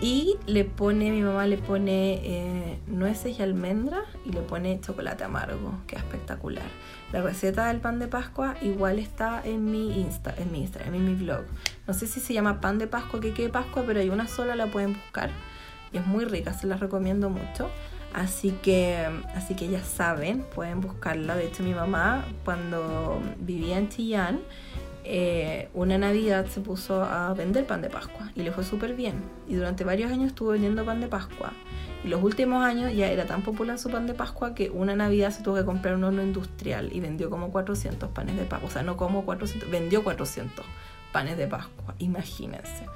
Y le pone, mi mamá le pone eh, nueces y almendras y le pone chocolate amargo, que es espectacular. La receta del pan de Pascua igual está en mi Insta, en mi Instagram, en mi blog. No sé si se llama pan de Pascua, queque de Pascua, pero hay una sola, la pueden buscar. Y es muy rica, se la recomiendo mucho. Así que, así que ya saben, pueden buscarla. De hecho, mi mamá, cuando vivía en Chillán, eh, una Navidad se puso a vender pan de Pascua y le fue súper bien. Y durante varios años estuvo vendiendo pan de Pascua. Y los últimos años ya era tan popular su pan de Pascua que una Navidad se tuvo que comprar un horno industrial y vendió como 400 panes de Pascua. O sea, no como 400, vendió 400 panes de Pascua, imagínense.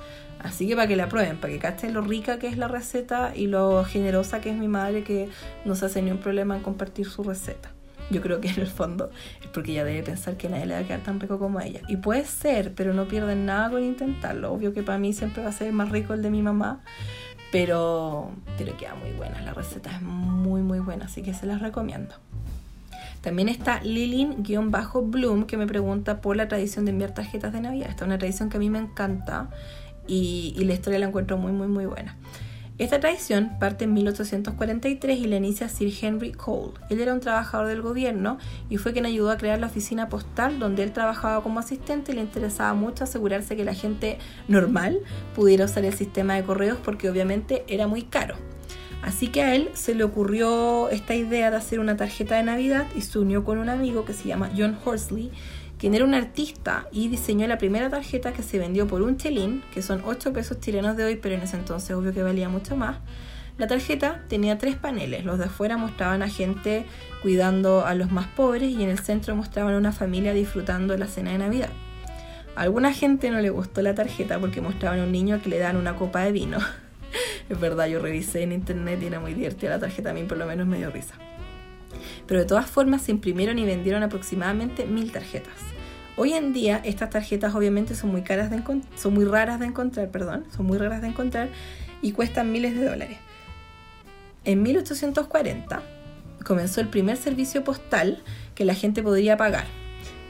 Así que para que la prueben, para que cachen lo rica que es la receta y lo generosa que es mi madre que no se hace ni un problema en compartir su receta. Yo creo que en el fondo es porque ella debe pensar que nadie le va a quedar tan rico como ella. Y puede ser, pero no pierden nada con intentarlo. Obvio que para mí siempre va a ser más rico el de mi mamá, pero, pero queda muy buena. La receta es muy, muy buena, así que se las recomiendo. También está Lilin-Bloom que me pregunta por la tradición de enviar tarjetas de Navidad. Esta es una tradición que a mí me encanta y, y la historia la encuentro muy, muy, muy buena. Esta tradición parte en 1843 y la inicia Sir Henry Cole. Él era un trabajador del gobierno y fue quien ayudó a crear la oficina postal donde él trabajaba como asistente y le interesaba mucho asegurarse que la gente normal pudiera usar el sistema de correos porque obviamente era muy caro. Así que a él se le ocurrió esta idea de hacer una tarjeta de Navidad y se unió con un amigo que se llama John Horsley quien era un artista y diseñó la primera tarjeta que se vendió por un chelín, que son 8 pesos chilenos de hoy, pero en ese entonces obvio que valía mucho más. La tarjeta tenía tres paneles, los de afuera mostraban a gente cuidando a los más pobres y en el centro mostraban a una familia disfrutando la cena de Navidad. A alguna gente no le gustó la tarjeta porque mostraban a un niño que le dan una copa de vino. es verdad, yo revisé en internet y era muy divertida la tarjeta, a mí por lo menos me dio risa pero de todas formas se imprimieron y vendieron aproximadamente mil tarjetas. Hoy en día estas tarjetas obviamente son muy, caras de son muy raras de encontrar, perdón, son muy raras de encontrar y cuestan miles de dólares. En 1840 comenzó el primer servicio postal que la gente podría pagar.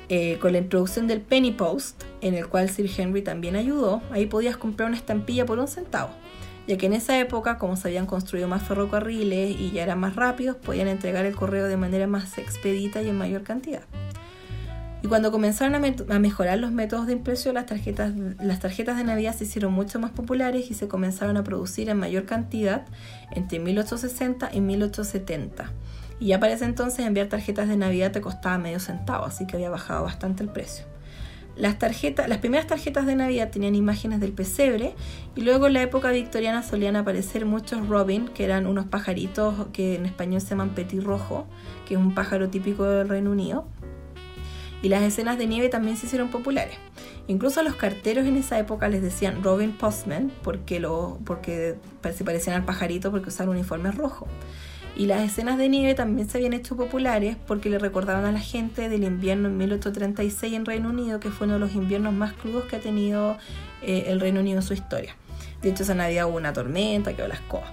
Eh, con la introducción del Penny Post, en el cual Sir Henry también ayudó, ahí podías comprar una estampilla por un centavo ya que en esa época, como se habían construido más ferrocarriles y ya eran más rápidos, podían entregar el correo de manera más expedita y en mayor cantidad. Y cuando comenzaron a, mejorar los métodos de impresión, las tarjetas, las tarjetas de Navidad se hicieron mucho más populares y se comenzaron a producir en mayor cantidad entre 1860 y 1870. Y ya para ese entonces enviar tarjetas de Navidad te costaba medio centavo, así que había bajado bastante el precio. Las, tarjetas, las primeras tarjetas de Navidad tenían imágenes del pesebre y luego en la época victoriana solían aparecer muchos robin, que eran unos pajaritos que en español se llaman petirrojo, que es un pájaro típico del Reino Unido. Y las escenas de nieve también se hicieron populares. Incluso a los carteros en esa época les decían Robin Postman porque, se parecían al pajarito porque usaban uniformes rojos. Y las escenas de nieve también se habían hecho populares porque le recordaban a la gente del invierno en 1836 en Reino Unido, que fue uno de los inviernos más crudos que ha tenido eh, el Reino Unido en su historia. De hecho, esa Navidad hubo una tormenta, quedó la escoba.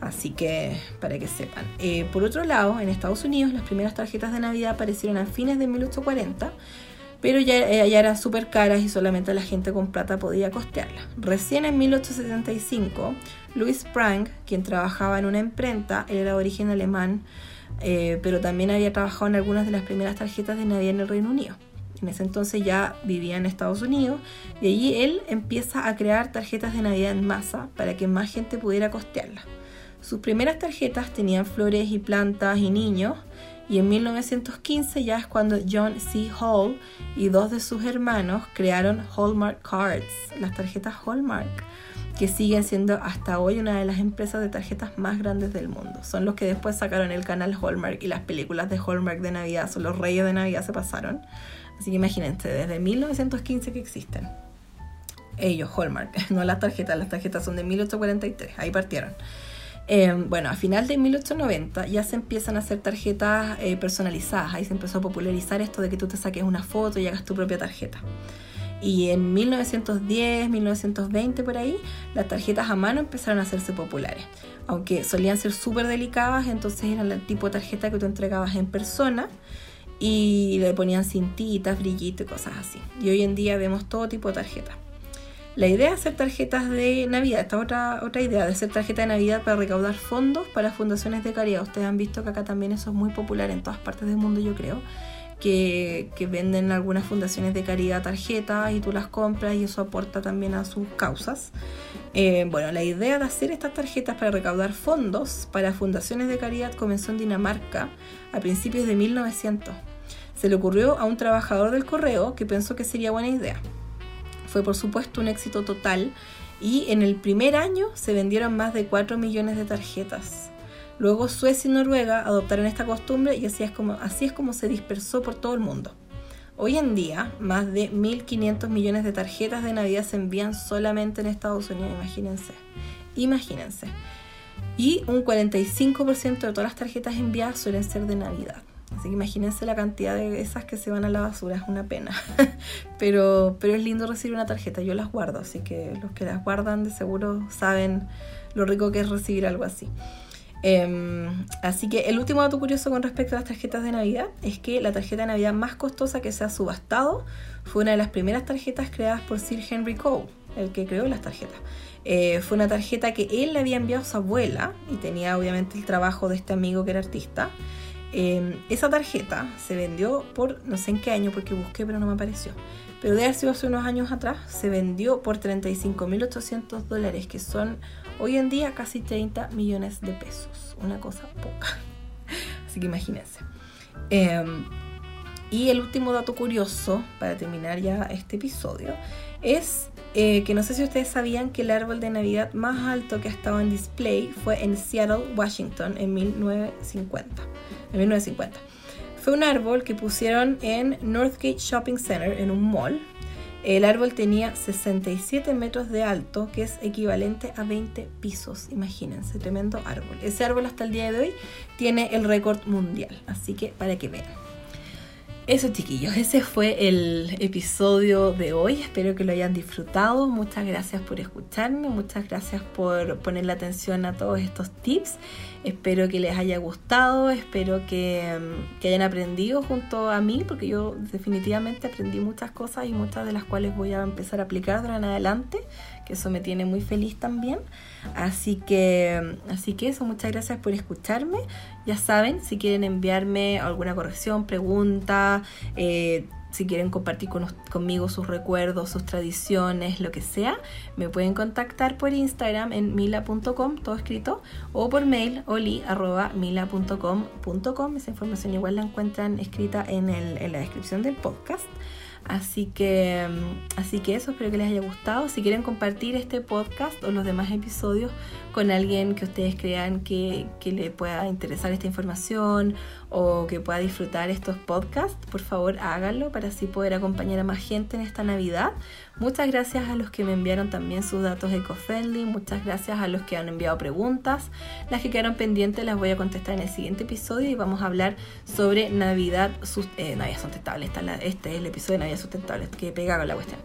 Así que, para que sepan. Eh, por otro lado, en Estados Unidos, las primeras tarjetas de Navidad aparecieron a fines de 1840 pero ya, eh, ya eran súper caras y solamente la gente con plata podía costearlas. Recién en 1875, Louis Sprang, quien trabajaba en una imprenta, él era de origen alemán, eh, pero también había trabajado en algunas de las primeras tarjetas de Navidad en el Reino Unido. En ese entonces ya vivía en Estados Unidos y allí él empieza a crear tarjetas de Navidad en masa para que más gente pudiera costearlas. Sus primeras tarjetas tenían flores y plantas y niños y en 1915 ya es cuando John C. Hall y dos de sus hermanos crearon Hallmark Cards, las tarjetas Hallmark, que siguen siendo hasta hoy una de las empresas de tarjetas más grandes del mundo. Son los que después sacaron el canal Hallmark y las películas de Hallmark de Navidad, son los reyes de Navidad se pasaron. Así que imagínense, desde 1915 que existen. Ellos, Hallmark, no las tarjetas, las tarjetas son de 1843, ahí partieron. Em, bueno, a final de 1890 ya se empiezan a hacer tarjetas eh, personalizadas, ahí se empezó a popularizar esto de que tú te saques una foto y hagas tu propia tarjeta. Y en 1910, 1920 por ahí, las tarjetas a mano empezaron a hacerse populares. Aunque solían ser súper delicadas, entonces eran el tipo de tarjeta que tú entregabas en persona y le ponían cintitas, brillitos y cosas así. Y hoy en día vemos todo tipo de tarjetas. La idea de hacer tarjetas de Navidad, esta otra, otra idea de hacer tarjetas de Navidad para recaudar fondos para fundaciones de caridad. Ustedes han visto que acá también eso es muy popular en todas partes del mundo, yo creo. Que, venden algunas fundaciones de caridad tarjetas y tú las compras y eso aporta también a sus causas. Eh, bueno, la idea de hacer estas tarjetas para recaudar fondos para fundaciones de caridad comenzó en Dinamarca a principios de 1900. Se le ocurrió a un trabajador del correo que pensó que sería buena idea fue por supuesto un éxito total y en el primer año se vendieron más de 4 millones de tarjetas. Luego Suecia y Noruega adoptaron esta costumbre y así es como, así es como se dispersó por todo el mundo. Hoy en día, más de 1.500 millones de tarjetas de Navidad se envían solamente en Estados Unidos, imagínense. Imagínense. Y un 45% de todas las tarjetas enviadas suelen ser de Navidad. Así que imagínense la cantidad de esas que se van a la basura, es una pena. pero, pero es lindo recibir una tarjeta, yo las guardo, así que los que las guardan de seguro saben lo rico que es recibir algo así. Em, así que el último dato curioso con respecto a las tarjetas de Navidad es que la tarjeta de Navidad más costosa que se ha subastado fue una de las primeras tarjetas creadas por Sir Henry Cole, el que creó las tarjetas. Eh, fue una tarjeta que él le había enviado a su abuela y tenía obviamente el trabajo de este amigo que era artista. Em, esa tarjeta se vendió por no sé en qué año porque busqué pero no me apareció. Pero de haber sido hace unos años atrás, se vendió por 35.800 dólares, que son hoy en día casi 30 millones de pesos. Una cosa poca. Así que imagínense. Em, y el último dato curioso, para terminar ya este episodio, es eh, que no sé si ustedes sabían que el árbol de Navidad más alto que ha estado en display fue en Seattle, Washington, en 1950. En 1950. Fue un árbol que pusieron en Northgate Shopping Center, en un mall. El árbol tenía 67 metros de alto, que es equivalente a 20 pisos. Imagínense, tremendo árbol. Ese árbol hasta el día de hoy tiene el récord mundial. Así que para que vean. Eso chiquillos, ese fue el episodio de hoy. Espero que lo hayan disfrutado. Muchas gracias por escucharme, muchas gracias por ponerle atención a todos estos tips. Espero que les haya gustado, espero que, mm, que hayan aprendido junto a mí, porque yo definitivamente aprendí muchas cosas y muchas de las cuales voy a empezar a aplicar de en adelante que eso me tiene muy feliz también. Así que, así que eso, muchas gracias por escucharme. Ya saben, si quieren enviarme alguna corrección, pregunta, eh, si quieren compartir conmigo sus recuerdos, sus tradiciones, lo que sea, me pueden contactar por Instagram en mila.com, todo escrito, o por mail oli.mila.com.com. Esa información igual la encuentran escrita en, el, en la descripción del podcast. Así que, mm, así que eso, espero que les haya gustado. Si quieren compartir este podcast o los demás episodios con alguien que ustedes crean que, que le pueda interesar esta información o que pueda disfrutar estos podcasts, por favor háganlo para así poder acompañar a más gente en esta Navidad. Muchas gracias a los que me enviaron también sus datos eco-friendly, muchas gracias a los que han enviado preguntas. Las que quedaron pendientes las voy a contestar en el siguiente episodio y vamos a hablar sobre Navidad, eh, sustentable. este es el episodio de Navidad sustentable que pega con la cuestión.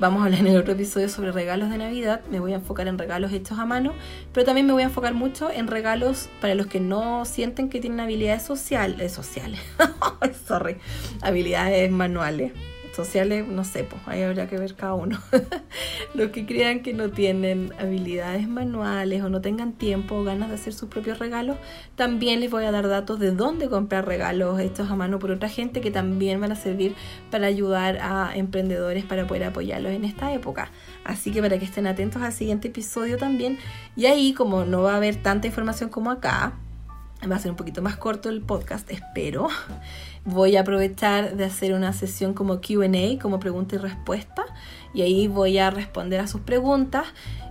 Vamos a hablar en el otro episodio sobre regalos de Navidad. Me voy a enfocar en regalos hechos a mano, pero también me voy a enfocar mucho en regalos para los que no sienten que tienen habilidades sociales, sociales, sorry, habilidades manuales sociales, no sé, pues ahí habría que ver cada uno. Los que crean que no tienen habilidades manuales o no tengan tiempo o ganas de hacer sus propios regalos, también les voy a dar datos de dónde comprar regalos hechos a mano por otra gente que también van a servir para ayudar a emprendedores para poder apoyarlos en esta época. Así que para que estén atentos al siguiente episodio también. Y ahí, como no va a haber tanta información como acá, va a ser un poquito más corto el podcast, espero voy a aprovechar de hacer una sesión como QA, como pregunta y respuesta, y ahí voy a responder a sus preguntas.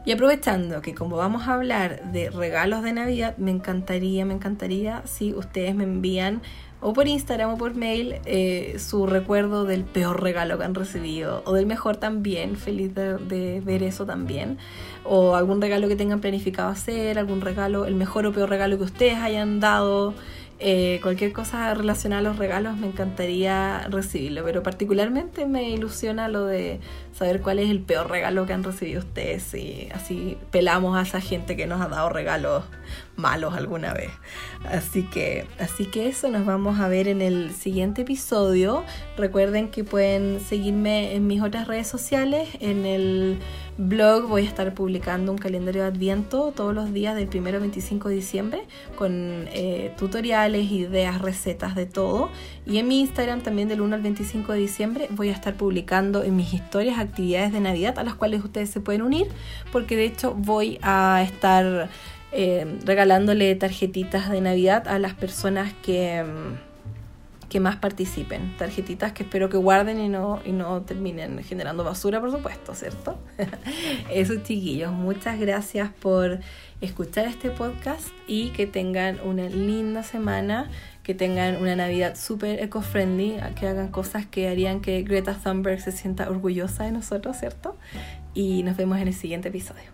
Y aprovechando que como vamos a hablar de regalos de Navidad, me encantaría, me encantaría si ustedes me envían o por Instagram o por mail eh, su recuerdo del peor regalo que han recibido o del mejor también, feliz de, de, ver eso también, o algún regalo que tengan planificado hacer, algún regalo, el mejor o peor regalo que ustedes hayan dado. Eh, cualquier cosa relacionada a los regalos me encantaría recibirlo, pero particularmente me ilusiona lo de saber cuál es el peor regalo que han recibido ustedes y así pelamos a esa gente que nos ha dado regalos malos alguna vez. Así que, así que eso nos vamos a ver en el siguiente episodio. Recuerden que pueden seguirme en mis otras redes sociales, en el blog voy a estar publicando un calendario de Adviento todos los días del 1 al 25 de diciembre con eh, tutoriales, ideas, recetas de todo. Y en mi Instagram también del 1 al 25 de diciembre voy a estar publicando en mis historias actividades de Navidad a las cuales ustedes se pueden unir porque de hecho voy a estar eh, regalándole tarjetitas de Navidad a las personas que... Que más participen. Tarjetitas que espero que guarden y no, y no terminen generando basura, por supuesto, ¿cierto? Eso, chiquillos, muchas gracias por escuchar este podcast y que tengan una linda semana, que tengan una Navidad súper eco-friendly, que hagan cosas que harían que Greta Thunberg se sienta orgullosa de nosotros, ¿cierto? Y nos vemos en el siguiente episodio.